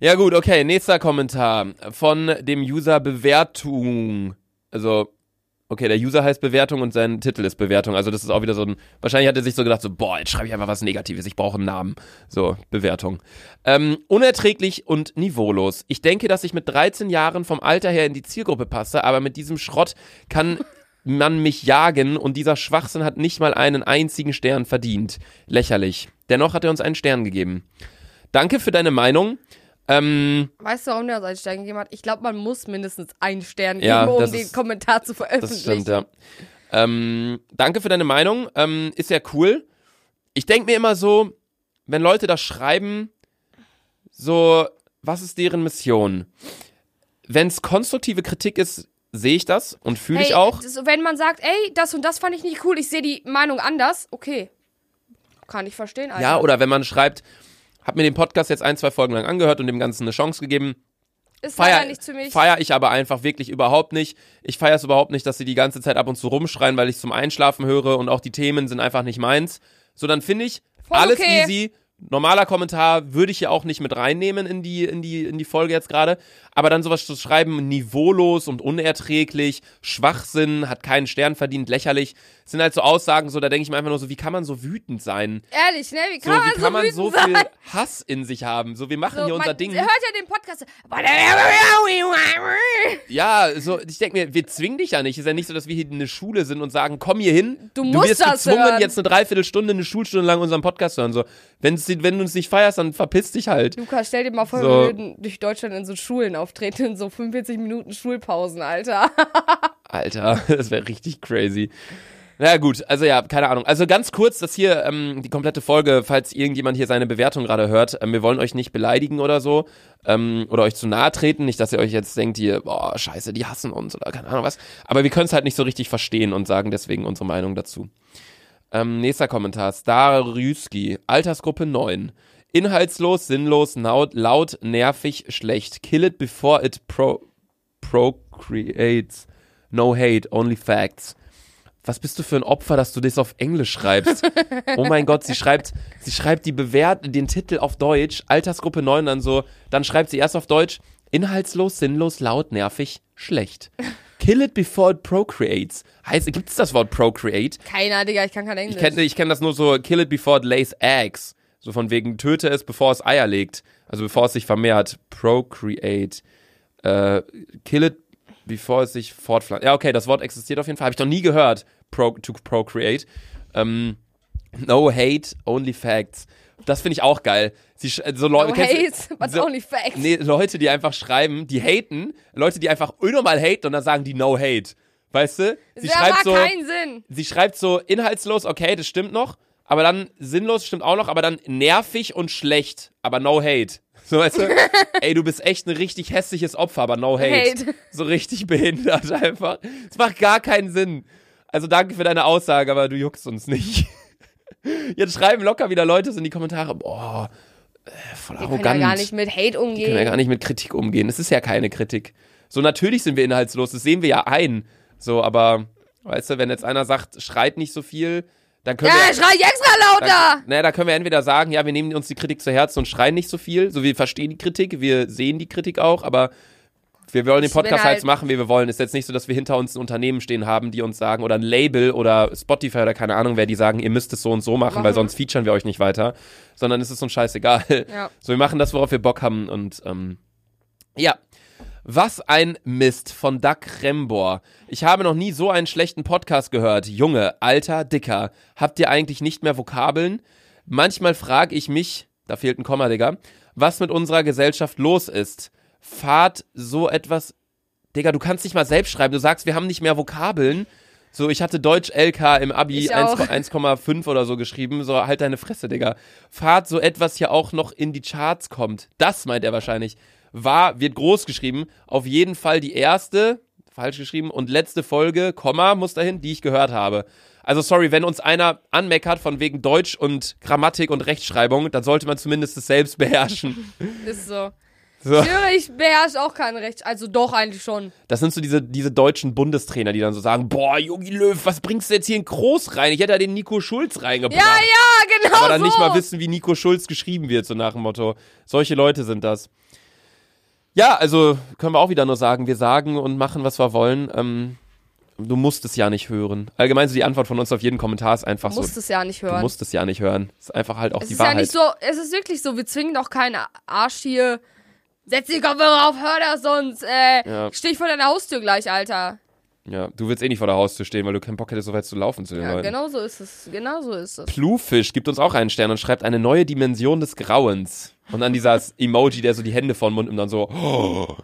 Ja, gut, okay. Nächster Kommentar von dem User Bewertung. Also, okay, der User heißt Bewertung und sein Titel ist Bewertung. Also, das ist auch wieder so ein. Wahrscheinlich hat er sich so gedacht, so, boah, jetzt schreibe ich einfach was Negatives. Ich brauche einen Namen. So, Bewertung. Ähm, unerträglich und niveaulos. Ich denke, dass ich mit 13 Jahren vom Alter her in die Zielgruppe passe, aber mit diesem Schrott kann man mich jagen und dieser Schwachsinn hat nicht mal einen einzigen Stern verdient. Lächerlich. Dennoch hat er uns einen Stern gegeben. Danke für deine Meinung. Ähm, Weißt du, warum der uns einen Stern gegeben hat? Ich glaube, man muss mindestens einen Stern geben, Ja, um das den ist- Kommentar zu das veröffentlichen. stimmt, ja. Ähm, danke für deine Meinung. Ähm, ist ja cool. Ich denke mir immer so, wenn Leute das schreiben, so, was ist deren Mission? Wenn es konstruktive Kritik ist, sehe ich das und fühle Hey, ich auch. das- wenn man sagt, ey, das und das fand ich nicht cool, ich sehe die Meinung anders, okay. Kann ich verstehen, Alter. Ja, oder wenn man schreibt, hab mir den Podcast jetzt ein, zwei Folgen lang angehört und dem Ganzen eine Chance gegeben, Ist feier, nichts für mich. feier ich aber einfach wirklich überhaupt nicht. Ich feiere es überhaupt nicht, dass sie die ganze Zeit ab und zu rumschreien, weil ich zum Einschlafen höre und auch die Themen sind einfach nicht meins. So, dann finde ich, Voll alles okay. easy. Normaler Kommentar würde ich ja auch nicht mit reinnehmen in die, in die, in die Folge jetzt gerade. Aber dann sowas zu schreiben, niveaulos und unerträglich, Schwachsinn, hat keinen Stern verdient, lächerlich, sind halt so Aussagen, so, da denke ich mir einfach nur so, wie kann man so wütend sein? Ehrlich, ne? Wie So, kann man wie kann man wütend so sein? viel Hass in sich haben? So, wir machen So, hier unser man Ding. hört ja den Podcast. Ja, so, ich denke mir, wir zwingen dich ja nicht. Ist ja nicht so, dass wir hier eine Schule sind und sagen, komm hier hin. Du musst wirst das gezwungen, hören. jetzt eine Dreiviertelstunde, eine Schulstunde lang unseren Podcast zu hören. So, wenn's, wenn du uns nicht feierst, dann verpiss dich halt. Lukas, stell dir mal vor, So. wir würden durch Deutschland in so Schulen auftreten, in so 45 Minuten Schulpausen, Alter. Alter, das wäre richtig crazy. Na ja, gut, also ja, keine Ahnung. Also ganz kurz, das hier, ähm, die komplette Folge, falls irgendjemand hier seine Bewertung gerade hört, ähm, wir wollen euch nicht beleidigen oder so, ähm, oder euch zu nahe treten, nicht, dass ihr euch jetzt denkt, ihr, boah, scheiße, die hassen uns oder keine Ahnung was. Aber wir können es halt nicht so richtig verstehen und sagen deswegen unsere Meinung dazu. Ähm, nächster Kommentar, Starrüski, Altersgruppe 9. Inhaltslos, sinnlos, laut, laut, nervig, schlecht. Kill it before it pro procreates. No hate, only facts. Was bist du für ein Opfer, dass du das auf Englisch schreibst? Oh mein Gott, sie schreibt, sie schreibt die Bewert, den Titel auf Deutsch, Altersgruppe 9, dann so, dann schreibt sie erst auf Deutsch, inhaltslos, sinnlos, laut, nervig, schlecht. Kill it before it procreates. Heißt, gibt's das Wort procreate? Keiner, Digga, ich kann kein Englisch. Ich kenne ich kenn das nur so, kill it before it lays eggs. So von wegen, töte es, bevor es Eier legt. Also bevor es sich vermehrt. Procreate. Äh, kill it bevor es sich fortpflanzt. Ja, okay, das Wort existiert auf jeden Fall. Habe ich noch nie gehört. Pro, to procreate. Ähm, no hate, only facts. Das finde ich auch geil. Sie, so Leute, no kennst hate, but so- only facts. Nee, Leute, die einfach schreiben, die haten, Leute, die einfach unnormal haten und dann sagen die no hate. Weißt du? Sie das schreibt macht so, keinen Sinn. sie schreibt so inhaltslos, okay, das stimmt noch, aber dann sinnlos stimmt auch noch, aber dann nervig und schlecht, aber no hate. So, weißt du? Ey, du bist echt ein richtig hässliches Opfer, aber no hate. Hate. So richtig behindert einfach. Es macht gar keinen Sinn. Also danke für deine Aussage, aber du juckst uns nicht. Jetzt schreiben locker wieder Leute so in die Kommentare, boah, äh, voll Wir können arrogant. ja gar nicht mit Hate Wir können ja umgehen. gar nicht mit Kritik umgehen. Es ist ja keine Kritik. So, natürlich sind wir inhaltslos, das sehen wir ja ein. So, aber, weißt du, wenn jetzt einer sagt, schreit nicht so viel, dann können Ja, wir. schrei ich extra lauter! Dann, naja, da können wir entweder sagen, ja, wir nehmen uns die Kritik zu Herzen und schreien nicht so viel. So, wir verstehen die Kritik, wir sehen die Kritik auch, aber wir wollen den Podcast halt halt- machen, wie wir wollen. Ist jetzt nicht so, dass wir hinter uns ein Unternehmen stehen haben, die uns sagen, oder ein Label oder Spotify oder keine Ahnung, wer die sagen, ihr müsst es so und so machen, weil Machen. sonst featuren wir euch nicht weiter. Sondern es ist uns scheißegal. Ja. So, wir machen das, worauf wir Bock haben und ähm, ja. Was ein Mist von Doug Rembor. Ich habe noch nie so einen schlechten Podcast gehört. Junge, alter, dicker. Habt ihr eigentlich nicht mehr Vokabeln? Manchmal frage ich mich, da fehlt ein Komma, Digga, was mit unserer Gesellschaft los ist. Fahrt so etwas. Digga, du kannst nicht mal selbst schreiben. Du sagst, wir haben nicht mehr Vokabeln. So, ich hatte Deutsch LK im Abi Ich auch. 1, 1,5 oder so geschrieben. So, halt deine Fresse, Digga. Fahrt so etwas hier auch noch in die Charts kommt. Das meint er wahrscheinlich. War, wird groß geschrieben. Auf jeden Fall die erste, falsch geschrieben, und letzte Folge, Komma, muss dahin, die ich gehört habe. Also sorry, wenn uns einer anmeckert von wegen Deutsch und Grammatik und Rechtschreibung, dann sollte man zumindest es selbst beherrschen. Ist so. So. Ich höre, ich beherrsche auch kein Recht. Also doch, eigentlich schon. Das sind so diese, diese deutschen Bundestrainer, die dann so sagen, boah, Jogi Löw, was bringst du jetzt hier in Groß rein? Ich hätte da den Nico Schulz reingebracht. Ja, ja, genau aber dann so. nicht mal wissen, wie Nico Schulz geschrieben wird, so nach dem Motto. Solche Leute sind das. Ja, also können wir auch wieder nur sagen, wir sagen und machen, was wir wollen. Ähm, du musst es ja nicht hören. Allgemein so die Antwort von uns auf jeden Kommentar ist einfach Du so. musst es ja nicht Du hören. musst es ja nicht hören. Ist einfach halt auch es die ist ja Wahrheit. nicht so, es ist wirklich so, wir zwingen doch keinen Arsch hier. Setz die Kopfhörer auf, hör das sonst. Äh, Ja. steh ich vor deiner Haustür gleich, Alter. ja, du willst eh nicht vor der Haustür stehen, weil du keinen Bock hättest, so weit zu laufen zu den Ja, Leuten. genau so ist es. Genau so ist es. Plufisch gibt uns auch einen Stern und schreibt eine neue Dimension des Grauens. Und dann dieser Emoji, der so die Hände vor den Mund und dann so, oh,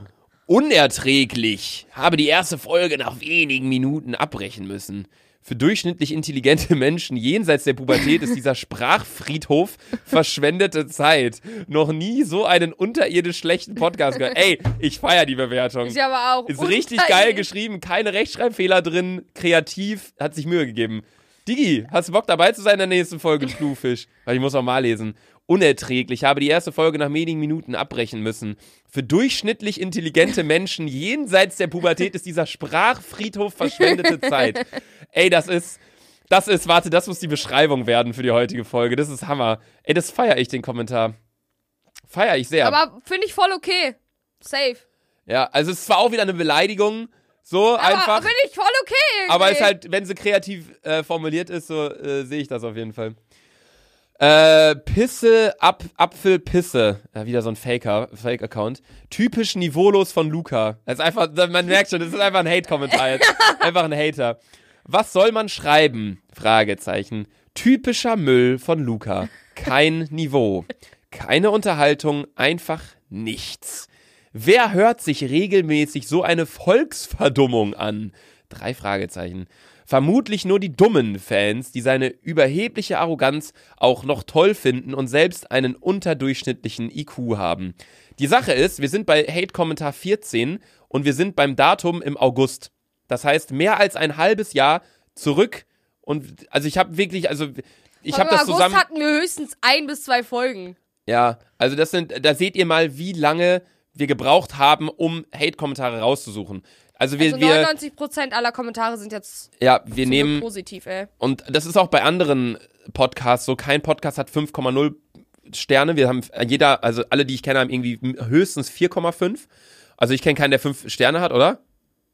unerträglich. Habe die erste Folge nach wenigen Minuten abbrechen müssen. Für durchschnittlich intelligente Menschen jenseits der Pubertät ist dieser Sprachfriedhof verschwendete Zeit. Noch nie so einen unterirdisch schlechten Podcast gehört. Ey, ich feier die Bewertung. Ich aber auch. Ist richtig geil geschrieben, keine Rechtschreibfehler drin, kreativ, hat sich Mühe gegeben. Digi, hast du Bock dabei zu sein in der nächsten Folge Bluefish? Weil ich muss auch mal lesen. Unerträglich, habe die erste Folge nach wenigen Minuten abbrechen müssen. Für durchschnittlich intelligente Menschen jenseits der Pubertät ist dieser Sprachfriedhof verschwendete Zeit. Ey, das ist, das ist, warte, das muss die Beschreibung werden für die heutige Folge. Das ist Hammer. Ey, das feiere ich, den Kommentar. Feier ich sehr. Aber finde ich voll okay. Safe. ja, also es ist zwar auch wieder eine Beleidigung, so Aber einfach. finde ich voll okay. Irgendwie. Aber ist halt, wenn sie kreativ äh, formuliert ist, so äh, sehe ich das auf jeden Fall. Äh, Pisse, Ap Apfel, Pisse. Ja, wieder so ein Faker, Fake-Account. Typisch niveaulos von Luca. Das ist einfach, man merkt schon, das ist einfach ein Hate-Kommentar jetzt. Einfach ein Hater. Was soll man schreiben? Fragezeichen. Typischer Müll von Luca. Kein Niveau. Keine Unterhaltung, einfach nichts. Wer hört sich regelmäßig so eine Volksverdummung an? Drei Fragezeichen. Vermutlich nur die dummen Fans, die seine überhebliche Arroganz auch noch toll finden und selbst einen unterdurchschnittlichen IQ haben. Die Sache ist, wir sind bei Hate-Kommentar 14 und wir sind beim Datum im August. Das heißt, mehr als ein halbes Jahr zurück und also ich habe wirklich, also ich habe das im August zusammen. hatten wir höchstens ein bis zwei Folgen. Ja, also das sind, da seht ihr mal, wie lange wir gebraucht haben, um Hate-Kommentare rauszusuchen. Also wir, Also wir, 99% aller Kommentare sind jetzt ja, wir nehmen, positiv, ey. und das ist auch bei anderen Podcasts so, kein Podcast hat 5,0 Sterne. Wir haben jeder, also alle, die ich kenne, haben irgendwie höchstens 4,5. Also ich kenne keinen, der 5 Sterne hat, oder?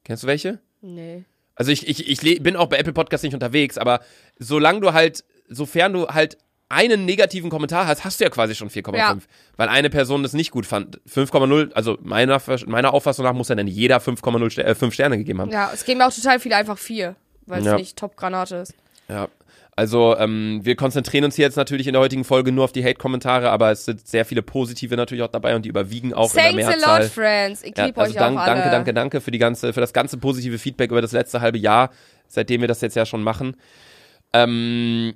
Kennst du welche? Nee. Also ich, ich, ich bin auch bei Apple Podcasts nicht unterwegs, aber solange du halt, sofern du halt einen negativen Kommentar hast, hast du ja quasi schon 4,5. Ja. Weil eine Person das nicht gut fand. 5,0, also meiner, meiner Auffassung nach muss ja dann jeder 5,0 Ster äh, 5 Sterne gegeben haben. Ja, es geben auch total viele einfach vier, weil es Ja. nicht Top-Granate ist. Ja. Also ähm, wir konzentrieren uns hier jetzt natürlich in der heutigen Folge nur auf die Hate-Kommentare, aber es sind sehr viele positive natürlich auch dabei und die überwiegen auch in Thanks der a Mehrzahl. lot, friends. Ich Ja, liebe also euch dank, auch alle. danke, danke, danke für die ganze, für das ganze positive Feedback über das letzte halbe Jahr, seitdem wir das jetzt ja schon machen. Ähm,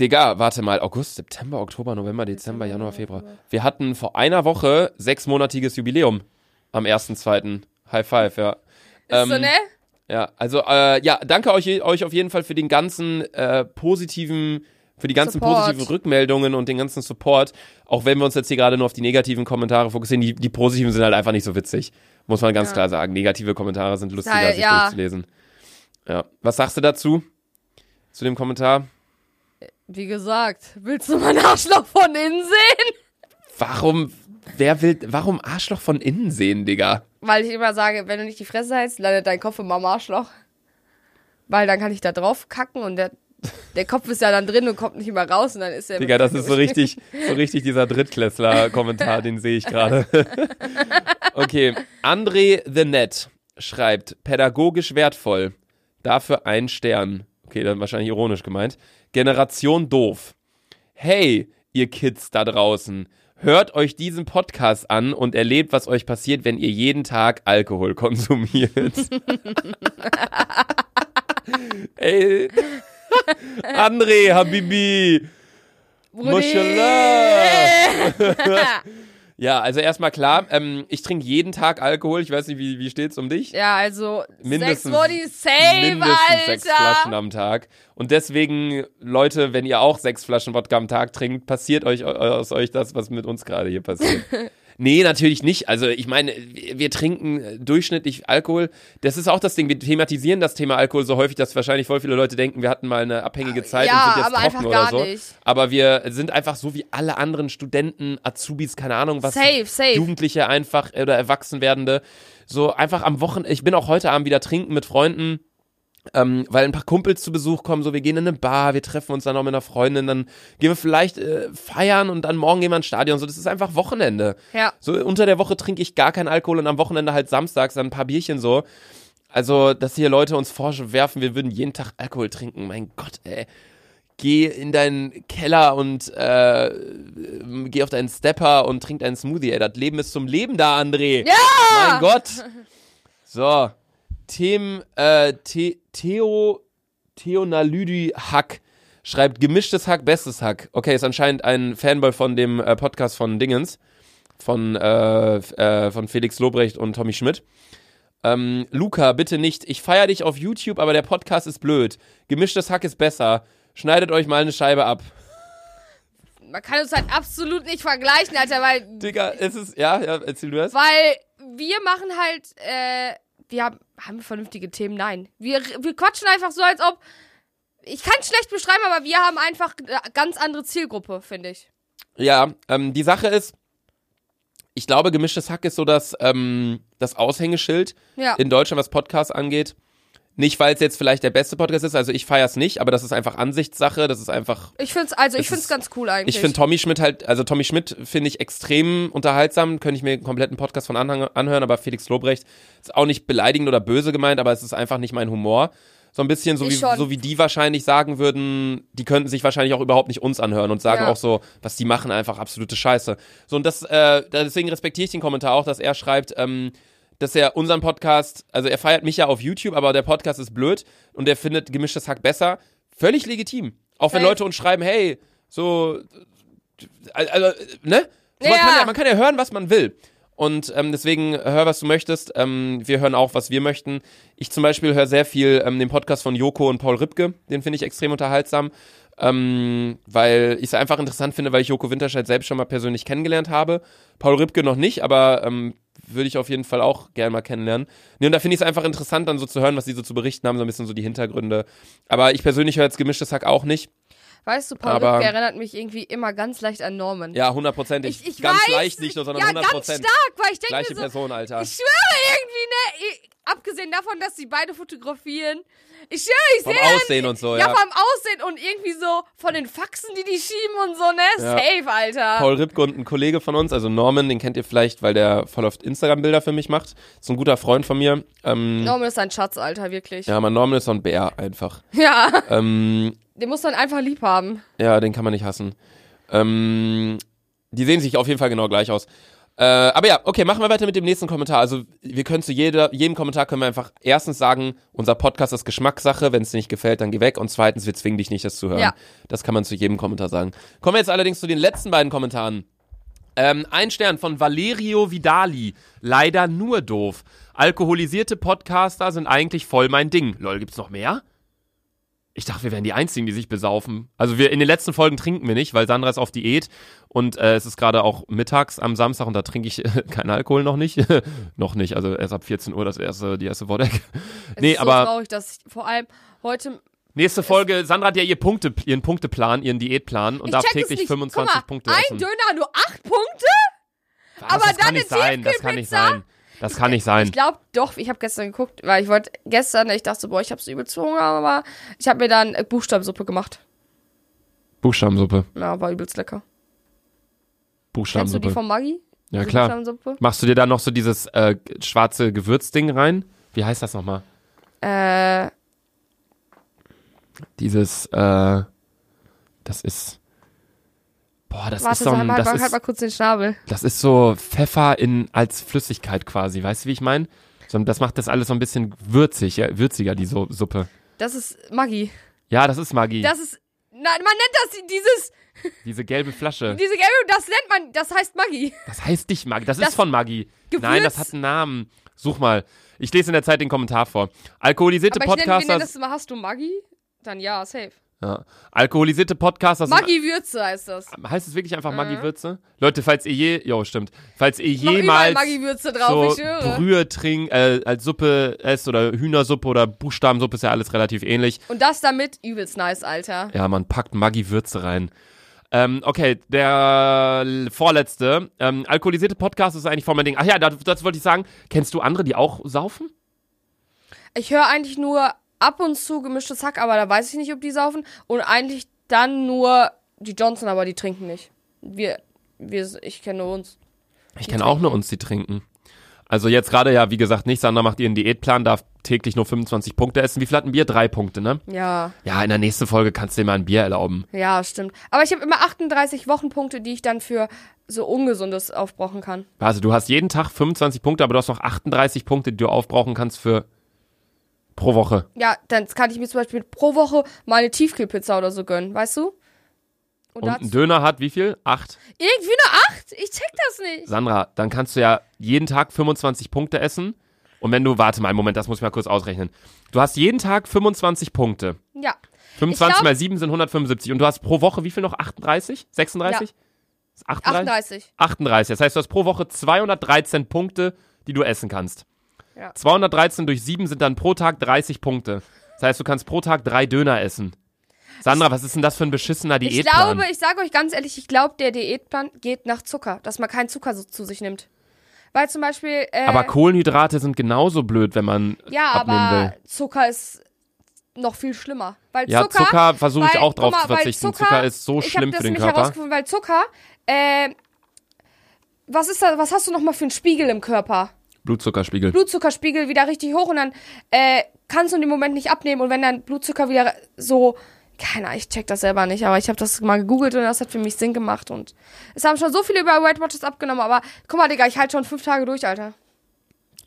Digga, warte mal, August, September, Oktober, November, Dezember, Januar, Februar. Wir hatten vor einer Woche sechsmonatiges Jubiläum am 1.2. High Five, ja. Ist so, Ähm, ne? Ja, also äh, ja, danke euch, euch auf jeden Fall für den ganzen äh, positiven, für die ganzen Support. positiven Rückmeldungen und den ganzen Support. Auch wenn wir uns jetzt hier gerade nur auf die negativen Kommentare fokussieren, die, die positiven sind halt einfach nicht so witzig. Muss man ganz Ja. klar sagen. Negative Kommentare sind lustiger, sich ja. durchzulesen. Ja. Was sagst du dazu? Zu dem Kommentar? Wie gesagt, willst du mein Arschloch von innen sehen? Warum, wer will, warum Arschloch von innen sehen, Digga? Weil ich immer sage, wenn du nicht die Fresse hältst, landet dein Kopf in meinem Arschloch. Weil dann kann ich da drauf kacken und der, der Kopf ist ja dann drin und kommt nicht mehr raus und dann ist er. Digga, das ist so richtig, so richtig dieser Drittklässler-Kommentar, den sehe ich gerade. okay, André the Net schreibt, pädagogisch wertvoll, dafür ein Stern. Okay, dann wahrscheinlich ironisch gemeint. Generation doof. Hey, ihr Kids da draußen, hört euch diesen Podcast an und erlebt, was euch passiert, wenn ihr jeden Tag Alkohol konsumiert. Ey. André, Habibi. Mashallah. Ja, also erstmal klar, ähm, ich trinke jeden Tag Alkohol. Ich weiß nicht, wie, wie steht's um dich? Ja, also Mindestens- sechs Body Save, Mindestens sechs Alter. Flaschen am Tag. Und deswegen, Leute, wenn ihr auch sechs Flaschen Wodka am Tag trinkt, passiert euch aus euch das, was mit uns gerade hier passiert. Nee, natürlich nicht. Also ich meine, wir trinken durchschnittlich Alkohol. Das ist auch das Ding. Wir thematisieren das Thema Alkohol so häufig, dass wahrscheinlich voll viele Leute denken, wir hatten mal eine abhängige Zeit ja, und sind jetzt aber trocken einfach oder so. nicht. Aber wir sind einfach so wie alle anderen Studenten, Azubis, keine Ahnung, was Safe, safe. Jugendliche einfach oder Erwachsenwerdende. So einfach am Wochenende. Ich bin auch heute Abend wieder trinken mit Freunden. Ähm, weil ein paar Kumpels zu Besuch kommen, so wir gehen in eine Bar, wir treffen uns dann noch mit einer Freundin, dann gehen wir vielleicht äh, feiern und dann morgen gehen wir ins Stadion. So, das ist einfach Wochenende. Ja. So unter der Woche trinke ich gar keinen Alkohol und am Wochenende halt samstags dann ein paar Bierchen so. Also, dass hier Leute uns vorwerfen, wir würden jeden Tag Alkohol trinken. Mein Gott, ey. Geh in deinen Keller und äh, geh auf deinen Stepper und trink deinen Smoothie, ey. Das Leben ist zum Leben da, André. Ja! Mein Gott. So. Them, äh, The Theo, Theonalydi Hack schreibt gemischtes Hack, bestes Hack. Okay, ist anscheinend ein Fanboy von dem äh, Podcast von Dingens. Von, äh, äh, von Felix Lobrecht und Tommy Schmidt. Ähm, Luca, bitte nicht. Ich feier dich auf YouTube, aber der Podcast ist blöd. Gemischtes Hack ist besser. Schneidet euch mal eine Scheibe ab. Man kann uns halt absolut nicht vergleichen, Alter, weil, Digga, es ist, ja, ja, erzähl du das. weil wir machen halt, äh, wir haben, haben wir vernünftige Themen? Nein. Wir, wir quatschen einfach so, als ob, ich kann es schlecht beschreiben, aber wir haben einfach eine ganz andere Zielgruppe, finde ich. Ja, ähm, die Sache ist, ich glaube, gemischtes Hack ist so das, ähm, das Aushängeschild Ja. in Deutschland, was Podcasts angeht. Nicht, weil es jetzt vielleicht der beste Podcast ist, also ich feier's nicht, aber das ist einfach Ansichtssache, das ist einfach. Ich find's, also ich Es find's ist- ganz cool eigentlich. Ich finde Tommy Schmidt halt, also Tommy Schmidt finde ich extrem unterhaltsam, könnte ich mir einen kompletten Podcast von anhang- anhören, aber Felix Lobrecht ist auch nicht beleidigend oder böse gemeint, aber es ist einfach nicht mein Humor. So ein bisschen so wie, schon. so wie die wahrscheinlich sagen würden, die könnten sich wahrscheinlich auch überhaupt nicht uns anhören und sagen Ja. auch so, was die machen, einfach absolute Scheiße. So und das, äh, deswegen respektiere ich den Kommentar auch, dass er schreibt, ähm, dass er unseren Podcast, also er feiert mich ja auf YouTube, aber der Podcast ist blöd und er findet gemischtes Hack besser. Völlig legitim. Auch wenn. Leute uns schreiben, hey, so, also, ne? So, man, Ja. kann ja, man kann ja hören, was man will. Und ähm, deswegen hör, was du möchtest. Ähm, wir hören auch, was wir möchten. Ich zum Beispiel höre sehr viel ähm, den Podcast von Joko und Paul Ripke. Den finde ich extrem unterhaltsam. Ähm, weil ich es einfach interessant finde, weil ich Joko Winterscheid selbst schon mal persönlich kennengelernt habe. Paul Ripke noch nicht, aber ähm, würde ich auf jeden Fall auch gerne mal kennenlernen. Nee, und da finde ich es einfach interessant, dann so zu hören, was die so zu berichten haben, so ein bisschen so die Hintergründe. Aber ich persönlich höre jetzt gemischtes Hack auch nicht. Weißt du, Paul aber- Rübke erinnert mich irgendwie immer ganz leicht an Norman. Ja, hundertprozentig. Ich, ich Ganz weiß, leicht nicht nur, sondern ja, hundert ganz Prozent. stark, weil ich denke Gleiche so, Person, Alter. ich schwöre irgendwie, ne, abgesehen davon, dass sie beide fotografieren, ich schwöre, ich Vom sehe Aussehen und so, ja, ja. vom Aussehen und irgendwie so von den Faxen, die die schieben und so, ne? Ja. Safe, Alter. Paul Ripke und ein Kollege von uns, also Norman, den kennt ihr vielleicht, weil der voll oft Instagram-Bilder für mich macht. Ist ein guter Freund von mir. Ähm, Norman ist ein Schatz, Alter, wirklich. Ja, mein Norman ist so ein Bär einfach. Ja, ähm, den muss man einfach lieb haben. ja, den kann man nicht hassen. Ähm, die sehen sich auf jeden Fall genau gleich aus. Äh, aber ja, okay, machen wir weiter mit dem nächsten Kommentar. Also wir können zu jeder, jedem Kommentar können wir einfach erstens sagen, unser Podcast ist Geschmackssache, wenn es dir nicht gefällt, dann geh weg. Und zweitens, wir zwingen dich nicht, das zu hören. Ja. Das kann man zu jedem Kommentar sagen. Kommen wir jetzt allerdings zu den letzten beiden Kommentaren. Ähm, ein Stern von Valerio Vidali. Leider nur doof. Alkoholisierte Podcaster sind eigentlich voll mein Ding. Lol, gibt's noch mehr? Ich dachte, wir wären die Einzigen, die sich besaufen. Also wir in den letzten Folgen trinken wir nicht, weil Sandra ist auf Diät und äh, es ist gerade auch mittags am Samstag und da trinke ich äh, keinen Alkohol noch nicht. noch nicht, also erst ab 14 Uhr das erste, die erste Wodek. Nee, ist so aber traurig, dass ich vor allem heute. nächste Folge, Sandra hat ja ihr Punkte, ihren Punkteplan, ihren Diätplan und ich darf täglich nicht. 25 Guck mal, Punkte ein essen. Döner nur acht Punkte? Was? aber das dann kann nicht eine sein, das kann nicht sein. Das kann nicht sein. Ich glaube doch, ich habe gestern geguckt, weil ich wollte gestern, ich dachte so, boah, ich habe so übelst Hunger, aber ich habe mir dann äh, Buchstabensuppe gemacht. Buchstabensuppe. Ja, war übelst lecker. Kennst du die Buchstabensuppe. von Maggi? Ja, Diese klar. Buchstabensuppe? Machst du dir da noch so dieses äh, schwarze Gewürzding rein? Wie heißt das nochmal? Äh, Dieses, äh, das ist. Boah, das warte, ist so ein, mal, das halt ist, mal kurz den Schnabel. das ist so Pfeffer in als Flüssigkeit quasi. Weißt du, wie ich meine? So, das macht das alles so ein bisschen würzig, ja, würziger, die so Suppe. Das ist Maggi. Ja, das ist Magie. Das ist, nein, man nennt das dieses, Diese gelbe Flasche. diese gelbe, das nennt man, das heißt Maggi. Das heißt nicht Maggi, das, Das ist von Maggi. Gewürz- Nein, das hat einen Namen. Such mal. Ich lese in der Zeit den Kommentar vor. Alkoholisierte Aber ich Podcaster. nennen das immer, hast du Maggi? Dann ja, safe. Ja. Alkoholisierte Podcaster sind. Maggi Würze heißt das. Heißt es wirklich einfach Maggi Würze? Leute, falls ihr je, jo, stimmt. Falls ihr jemals Maggi Würze drauf, so ich schwöre. Brühe trinkt, äh, als Suppe esst oder Hühnersuppe oder Buchstabensuppe ist ja alles relativ ähnlich. Und das damit übelst nice, Alter. Ja, man packt Maggi Würze rein. Ähm, okay, der vorletzte. Ähm, alkoholisierte Podcast ist eigentlich voll mein Ding. Ach ja, das, das wollte ich sagen. Kennst du andere, die auch saufen? Ich höre eigentlich nur ab und zu gemischtes Hack, aber da weiß ich nicht, ob die saufen. Und eigentlich dann nur die Johnson, aber die trinken nicht. Wir, wir, ich kenne nur uns. Ich kenne auch nur uns, die trinken. Also jetzt gerade ja, wie gesagt, nicht. Sandra macht ihren Diätplan, darf täglich nur 25 Punkte essen. Wie viel hat ein Bier? Drei Punkte, ne? Ja, Ja, in der nächsten Folge kannst du dir mal ein Bier erlauben. ja, stimmt. Aber ich habe immer 38 Wochenpunkte, die ich dann für so Ungesundes aufbrauchen kann. Also du hast jeden Tag 25 Punkte, aber du hast noch 38 Punkte, die du aufbrauchen kannst für pro Woche. Ja, dann kann ich mir zum Beispiel pro Woche mal eine Tiefkühlpizza oder so gönnen, weißt du? Und, Und ein Döner hat wie viel? Acht. irgendwie nur acht? Ich check das nicht. Sandra, dann kannst du ja jeden Tag 25 Punkte essen. Und wenn du, warte mal einen Moment, das muss ich mal kurz ausrechnen. Du hast jeden Tag 25 Punkte. Ja. 25 glaub- mal 7 sind 175. Und du hast pro Woche wie viel noch? 38? 36? 38? 38. 38. Das heißt, du hast pro Woche 213 Punkte, die du essen kannst. Ja. 213 durch 7 sind dann pro Tag 30 Punkte. Das heißt, du kannst pro Tag drei Döner essen. Sandra, was ist denn das für ein beschissener Ich Diätplan? glaube, ich sage euch ganz ehrlich, ich glaube, der Diätplan geht nach Zucker, dass man keinen Zucker so zu sich nimmt. Weil zum Beispiel. Äh, aber Kohlenhydrate sind genauso blöd, wenn man ja, abnehmen aber will. Zucker ist noch viel schlimmer. Weil Ja, Zucker, Zucker versuche ich auch drauf mal, zu verzichten. Zucker, ist so ich schlimm das für den Körper. herausgefunden, weil Zucker, äh, was ist da, was hast du nochmal für einen Spiegel im Körper? Blutzuckerspiegel. Blutzuckerspiegel wieder richtig hoch und dann äh, kannst du in dem Moment nicht abnehmen und wenn dein Blutzucker wieder so keine Ahnung, ich check das selber nicht, aber ich habe das mal gegoogelt und das hat für mich Sinn gemacht und es haben schon so viele über Weight Watchers abgenommen, aber guck mal, Digga, ich halte schon fünf Tage durch, Alter.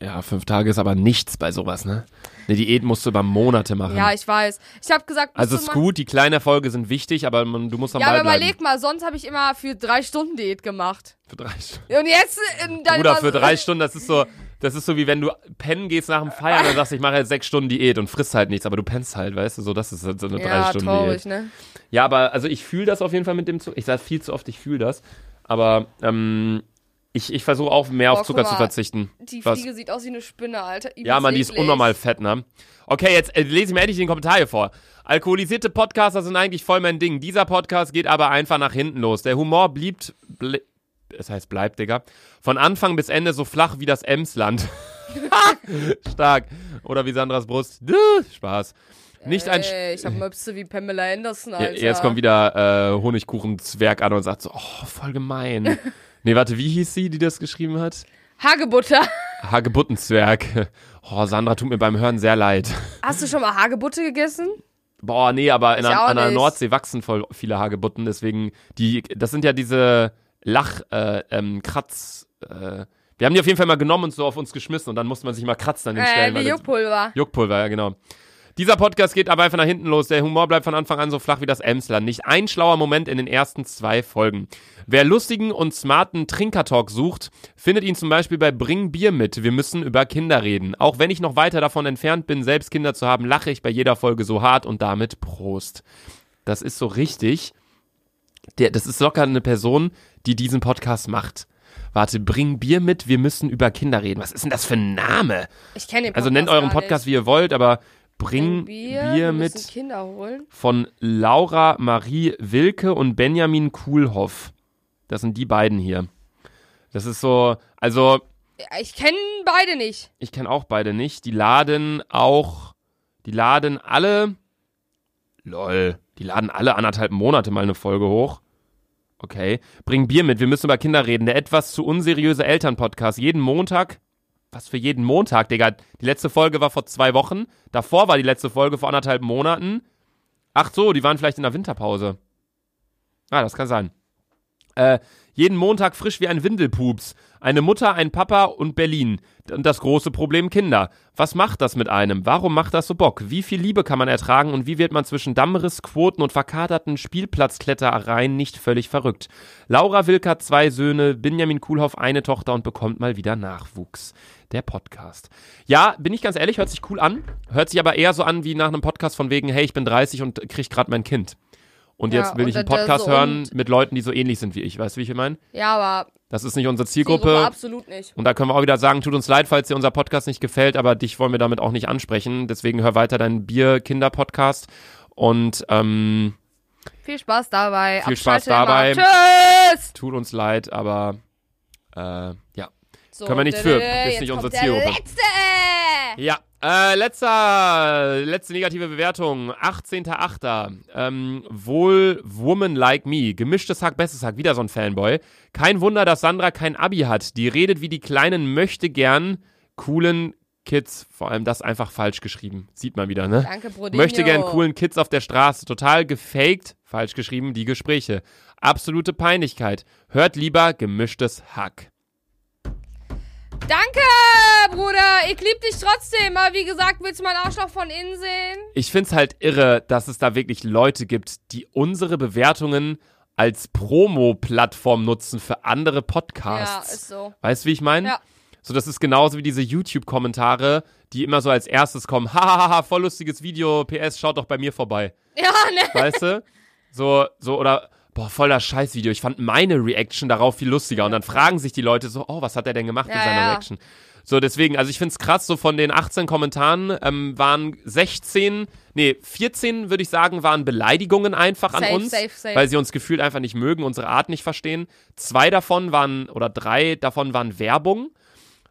Ja, fünf Tage ist aber nichts bei sowas, ne? Eine Diät musst du über Monate machen. Ja, ich weiß. Ich habe gesagt, also ist gut, die kleinen Erfolge sind wichtig, aber man, du musst am Ja, Ball aber bleiben. überleg mal, sonst habe ich immer für drei Stunden Diät gemacht. Für drei Stunden. Und jetzt äh, dann Bruder, für drei Stunden, das ist so, das ist so wie wenn du pennen gehst nach dem Feiern und sagst, ich mache jetzt sechs Stunden Diät und frisst halt nichts, aber du pennst halt, weißt du, so, das ist so eine drei Ja, Stunden traurig, Diät. ne? Ja, aber also ich fühle das auf jeden Fall mit dem Zucker. Ich sage viel zu oft, ich fühle das. Aber ähm, ich, ich versuche auch mehr Boah, auf Zucker guck zu mal, verzichten. Die Was? Fliege sieht aus wie eine Spinne, Alter. Ja, Übelst Mann, die ist unnormal fett, ne? Okay, jetzt äh, lese ich mir endlich den Kommentar hier vor. Alkoholisierte Podcaster sind eigentlich voll mein Ding. Dieser Podcast geht aber einfach nach hinten los. Der Humor blieb, ble, es heißt bleibt, Digga, von Anfang bis Ende so flach wie das Emsland. Stark. Oder wie Sandras Brust. Spaß. Nicht ein. Ey, ich hab Möpse wie Pamela Anderson, Alter. Jetzt kommt wieder äh, Honigkuchenzwerg an und sagt so, oh, voll gemein. nee, warte, wie hieß sie, die das geschrieben hat? Hagebutter. Hagebuttenzwerg. Oh, Sandra tut mir beim Hören sehr leid. Hast du schon mal Hagebutte gegessen? Boah, nee, aber in auch an der. Nordsee wachsen voll viele Hagebutten, deswegen, die, das sind ja diese Lach, äh, ähm, Kratz, äh, wir haben die auf jeden Fall mal genommen und so auf uns geschmissen und dann musste man sich mal kratzen an den Äh, Stellen. wie Juckpulver. Juckpulver, ja, genau. Dieser Podcast geht aber einfach nach hinten los. Der Humor bleibt von Anfang an so flach wie das Emsler. Nicht ein schlauer Moment in den ersten zwei Folgen. Wer lustigen und smarten Trinkertalk sucht, findet ihn zum Beispiel bei Bring Bier mit. Wir müssen über Kinder reden. Auch wenn ich noch weiter davon entfernt bin, selbst Kinder zu haben, lache ich bei jeder Folge so hart und damit Prost. Das ist so richtig. Der, das ist locker eine Person, die diesen Podcast macht. Warte, bring Bier mit, wir müssen über Kinder reden. Was ist denn das für ein Name? Ich kenne den Also nennt euren Podcast, wie ihr wollt, aber bring Bier, Bier, wir mit Kinder holen. von Laura Marie Wilke und Benjamin Kuhlhoff. Das sind die beiden hier. Das ist so, also Ich kenne beide nicht. ich kenne auch beide nicht. Die laden auch, die laden alle, lol, die laden alle anderthalb Monate mal eine Folge hoch. Okay. Bring Bier mit, wir müssen über Kinder reden. Der etwas zu unseriöse Elternpodcast. Jeden Montag. Was für jeden Montag, Digga? Die letzte Folge war vor zwei Wochen. Davor war die letzte Folge vor anderthalb Monaten. Ach so, die waren vielleicht in der Winterpause. Ah, das kann sein. Äh, jeden Montag frisch wie ein Windelpups. Eine Mutter, ein Papa und Berlin. Und das große Problem Kinder. Was macht das mit einem? Warum macht das so Bock? Wie viel Liebe kann man ertragen und wie wird man zwischen Dammriss, Quoten und verkaterten Spielplatzklettereien nicht völlig verrückt? Laura Wilk hat zwei Söhne, Benjamin Kuhlhoff eine Tochter und bekommt mal wieder Nachwuchs. Der Podcast. Ja, bin ich ganz ehrlich, hört sich cool an. Hört sich aber eher so an wie nach einem Podcast von wegen, hey, ich bin 30 und krieg gerade mein Kind. Und Ja, jetzt will und ich einen Podcast so hören mit Leuten, die so ähnlich sind wie ich. Weißt du, wie ich meine? Ja, aber Das ist nicht unsere Zielgruppe Zielgruppe. absolut nicht. Und da können wir auch wieder sagen, tut uns leid, falls dir unser Podcast nicht gefällt, aber dich wollen wir damit auch nicht ansprechen. Deswegen hör weiter deinen Bier-Kinder-Podcast. Und ähm, Viel Spaß dabei. Viel Spaß immer. dabei. Tschüss! tut uns leid, aber äh, ja. So, Können wir nichts für. Ist nicht Zielgruppe. Der letzte! Ja, äh, letzter, letzte negative Bewertung, 18.8. Ähm, wohl Woman Like Me, gemischtes Hack, bestes Hack, wieder so ein Fanboy. Kein Wunder, dass Sandra kein Abi hat. Die redet wie die kleinen möchte gern coolen Kids. Vor allem das einfach falsch geschrieben. Sieht man wieder, ne? Danke, Brodinho. Möchte gern coolen Kids auf der Straße. Total gefaked, falsch geschrieben, die Gespräche. Absolute Peinlichkeit. Hört lieber gemischtes Hack. Danke, Bruder. Ich lieb dich trotzdem. Aber wie gesagt, willst du mein Arschloch von innen sehen? ich finde es halt irre, dass es da wirklich Leute gibt, die unsere Bewertungen als Promo-Plattform nutzen für andere Ja, Podcasts. ist so. weißt du, wie ich meine? Ja. So, das ist genauso wie diese YouTube-Kommentare, die immer so als erstes kommen. Hahaha, voll lustiges Video, PS, schaut doch bei mir vorbei. Ja, ne? Weißt du? So, so, oder, boah, voll das Scheißvideo. Ich fand meine Reaction darauf viel lustiger. Und dann fragen sich die Leute so, oh, was hat er denn gemacht in Ja, seiner ja. Reaction? So, deswegen, also ich find's krass, so von den 18 Kommentaren ähm, waren 16, nee, 14 würde ich sagen, waren Beleidigungen einfach an Safe, uns, safe, safe. weil sie uns gefühlt einfach nicht mögen, unsere Art nicht verstehen. Zwei davon waren, oder drei davon waren Werbung.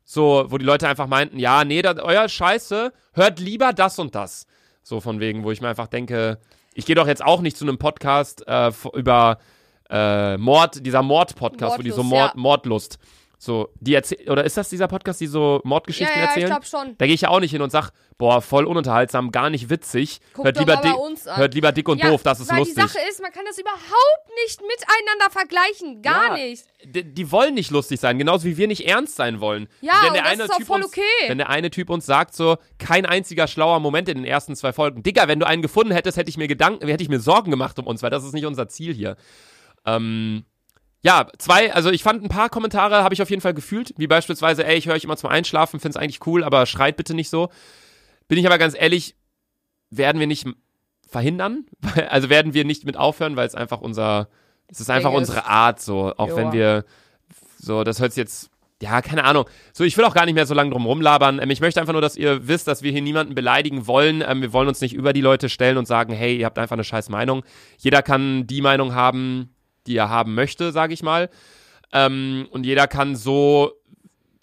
So, wo die Leute einfach meinten, ja, nee, das, euer Scheiße, hört lieber das und das. So von wegen, wo ich mir einfach denke, ich gehe doch jetzt auch nicht zu einem Podcast äh, über äh, Mord, dieser Mord-Podcast, wo die so Mord, ja. Mordlust. So, die erzählen, oder ist das dieser Podcast, die so Mordgeschichten Ja, ja, ich erzählen? glaub schon. Da gehe ich ja auch nicht hin und sag, boah, voll ununterhaltsam, gar nicht witzig. Guck hört, lieber dick, hört lieber dick und ja, doof, das ist weil lustig. die Sache ist, man kann das überhaupt nicht miteinander vergleichen. Gar Ja, nicht. Die, die wollen nicht lustig sein, genauso wie wir nicht ernst sein wollen. Ja, wenn der das eine ist auch typ voll uns, okay. Wenn der eine Typ uns sagt so, kein einziger schlauer Moment in den ersten zwei Folgen. Digga, wenn du einen gefunden hättest, hätte ich mir Gedanken, hätte ich mir Sorgen gemacht um uns, weil das ist nicht unser Ziel hier. Ähm, ja, zwei, also ich fand ein paar Kommentare habe ich auf jeden Fall gefühlt, wie beispielsweise, ey, ich höre euch immer zum Einschlafen, find's eigentlich cool, aber schreit bitte nicht so. Bin ich aber ganz ehrlich, werden wir nicht verhindern, also werden wir nicht mit aufhören, weil es einfach unser, es ist einfach unsere Art so, auch Joa. wenn wir so, das hört sich jetzt, ja, keine Ahnung. So, ich will auch gar nicht mehr so lange drum rumlabern. Ähm, ich möchte einfach nur, dass ihr wisst, dass wir hier niemanden beleidigen wollen. Ähm, wir wollen uns nicht über die Leute stellen und sagen, hey, ihr habt einfach eine scheiß Meinung. Jeder kann die Meinung haben, die er haben möchte, sage ich mal. Ähm, und jeder kann so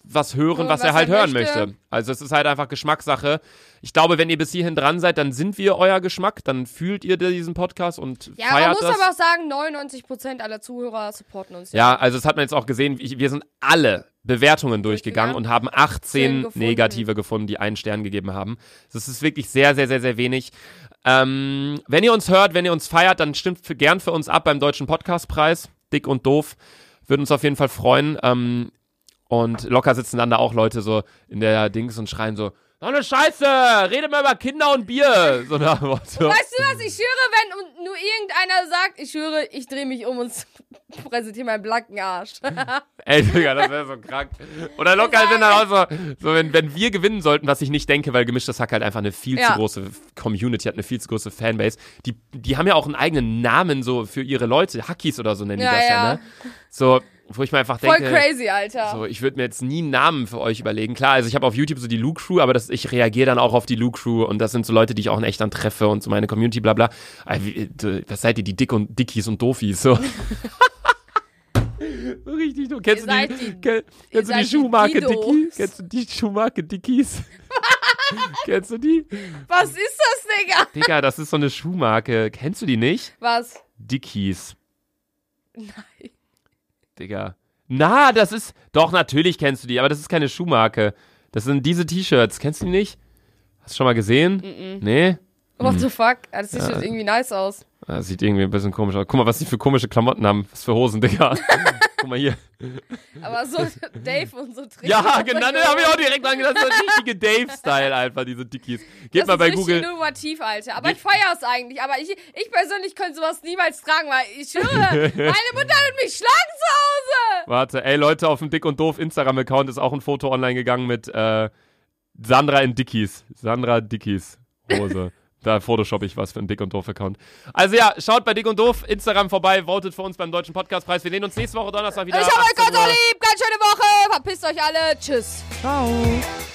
was hören, was, was er halt er hören möchte. möchte. Also es ist halt einfach Geschmackssache. Ich glaube, wenn ihr bis hierhin dran seid, dann sind wir euer Geschmack, dann fühlt ihr diesen Podcast und Ja, man feiert muss das. aber auch sagen, 99% aller Zuhörer supporten uns. Ja, also das hat man jetzt auch gesehen. Wir sind alle Bewertungen durchgegangen Durchgegangen. und haben 18 gefunden. negative gefunden, die einen Stern gegeben haben. Das ist wirklich sehr, sehr, sehr, sehr wenig. Ähm, wenn ihr uns hört, wenn ihr uns feiert, dann stimmt für, gern für uns ab beim Deutschen Podcastpreis. Dick und doof. Würde uns auf jeden Fall freuen. Ähm, und locker sitzen dann da auch Leute so in der Dings und schreien so, "So eine Scheiße, rede mal über Kinder und Bier. So nach dem Motto. Weißt du was? Ich höre, wenn nur irgendeiner sagt, ich höre, ich drehe mich um und präsentiere meinen blanken Arsch. Ey, Digga, das wäre so krank. Oder locker sind dann auch so, so wenn, wenn wir gewinnen sollten, was ich nicht denke, weil gemischtes Hack halt einfach eine viel Ja. zu große Community hat, eine viel zu große Fanbase. Die, die haben ja auch einen eigenen Namen so für ihre Leute. Hackies oder so nennen Ja, die das ja, ja. ne? So, wo ich mir einfach Voll denke. crazy, Alter. So, ich würde mir jetzt nie einen Namen für euch überlegen. Klar, also ich habe auf YouTube so die Luke Crew, aber das, ich reagiere dann auch auf die Luke Crew und das sind so Leute, die ich auch in echt dann treffe und so meine Community, bla bla. Was seid ihr, die Dick und Dickies und Doofies? So. so richtig, du kennst Ihr du die, die- kenn, kennst du die Schuhmarke. Dickies? Kennst du die Schuhmarke Dickies? kennst du die? Was ist das, Digga? Digga, das ist so eine Schuhmarke. Kennst du die nicht? Was? Dickies. Nein. Digga. Na, das ist. Doch, natürlich kennst du die, aber das ist keine Schuhmarke. Das sind diese T-Shirts. Kennst du die nicht? Hast du schon mal gesehen? Nee? What Hm. the fuck? Ah, Das sieht schon irgendwie nice aus. Das sieht irgendwie ein bisschen komisch aus. Guck mal, was die für komische Klamotten haben. Was für Hosen, Digga. Guck mal hier. Aber so Dave und so trinken. Ja, genau, da habe ich auch direkt dran gedacht. Das ist der richtige Dave-Style einfach, diese Dickies. Geht das mal ist bei richtig Google. innovativ, Alter. Aber Ge- ich feiere es eigentlich. Aber ich, ich persönlich könnte sowas niemals tragen, weil ich höre, meine Mutter wird mich schlagen zu Hause. Warte, ey Leute, auf dem Dick und Doof Instagram-Account ist auch ein Foto online gegangen mit äh, Sandra in Dickies. Sandra Dickies Hose. Da photoshop ich was für einen Dick und Doof-Account. Also ja, schaut bei Dick und Doof Instagram vorbei, votet für uns beim Deutschen Podcastpreis. Wir sehen uns nächste Woche Donnerstag wieder. Ich hab euch 18 ganz so lieb. Ganz schöne Woche. Verpisst euch alle. Tschüss. Ciao.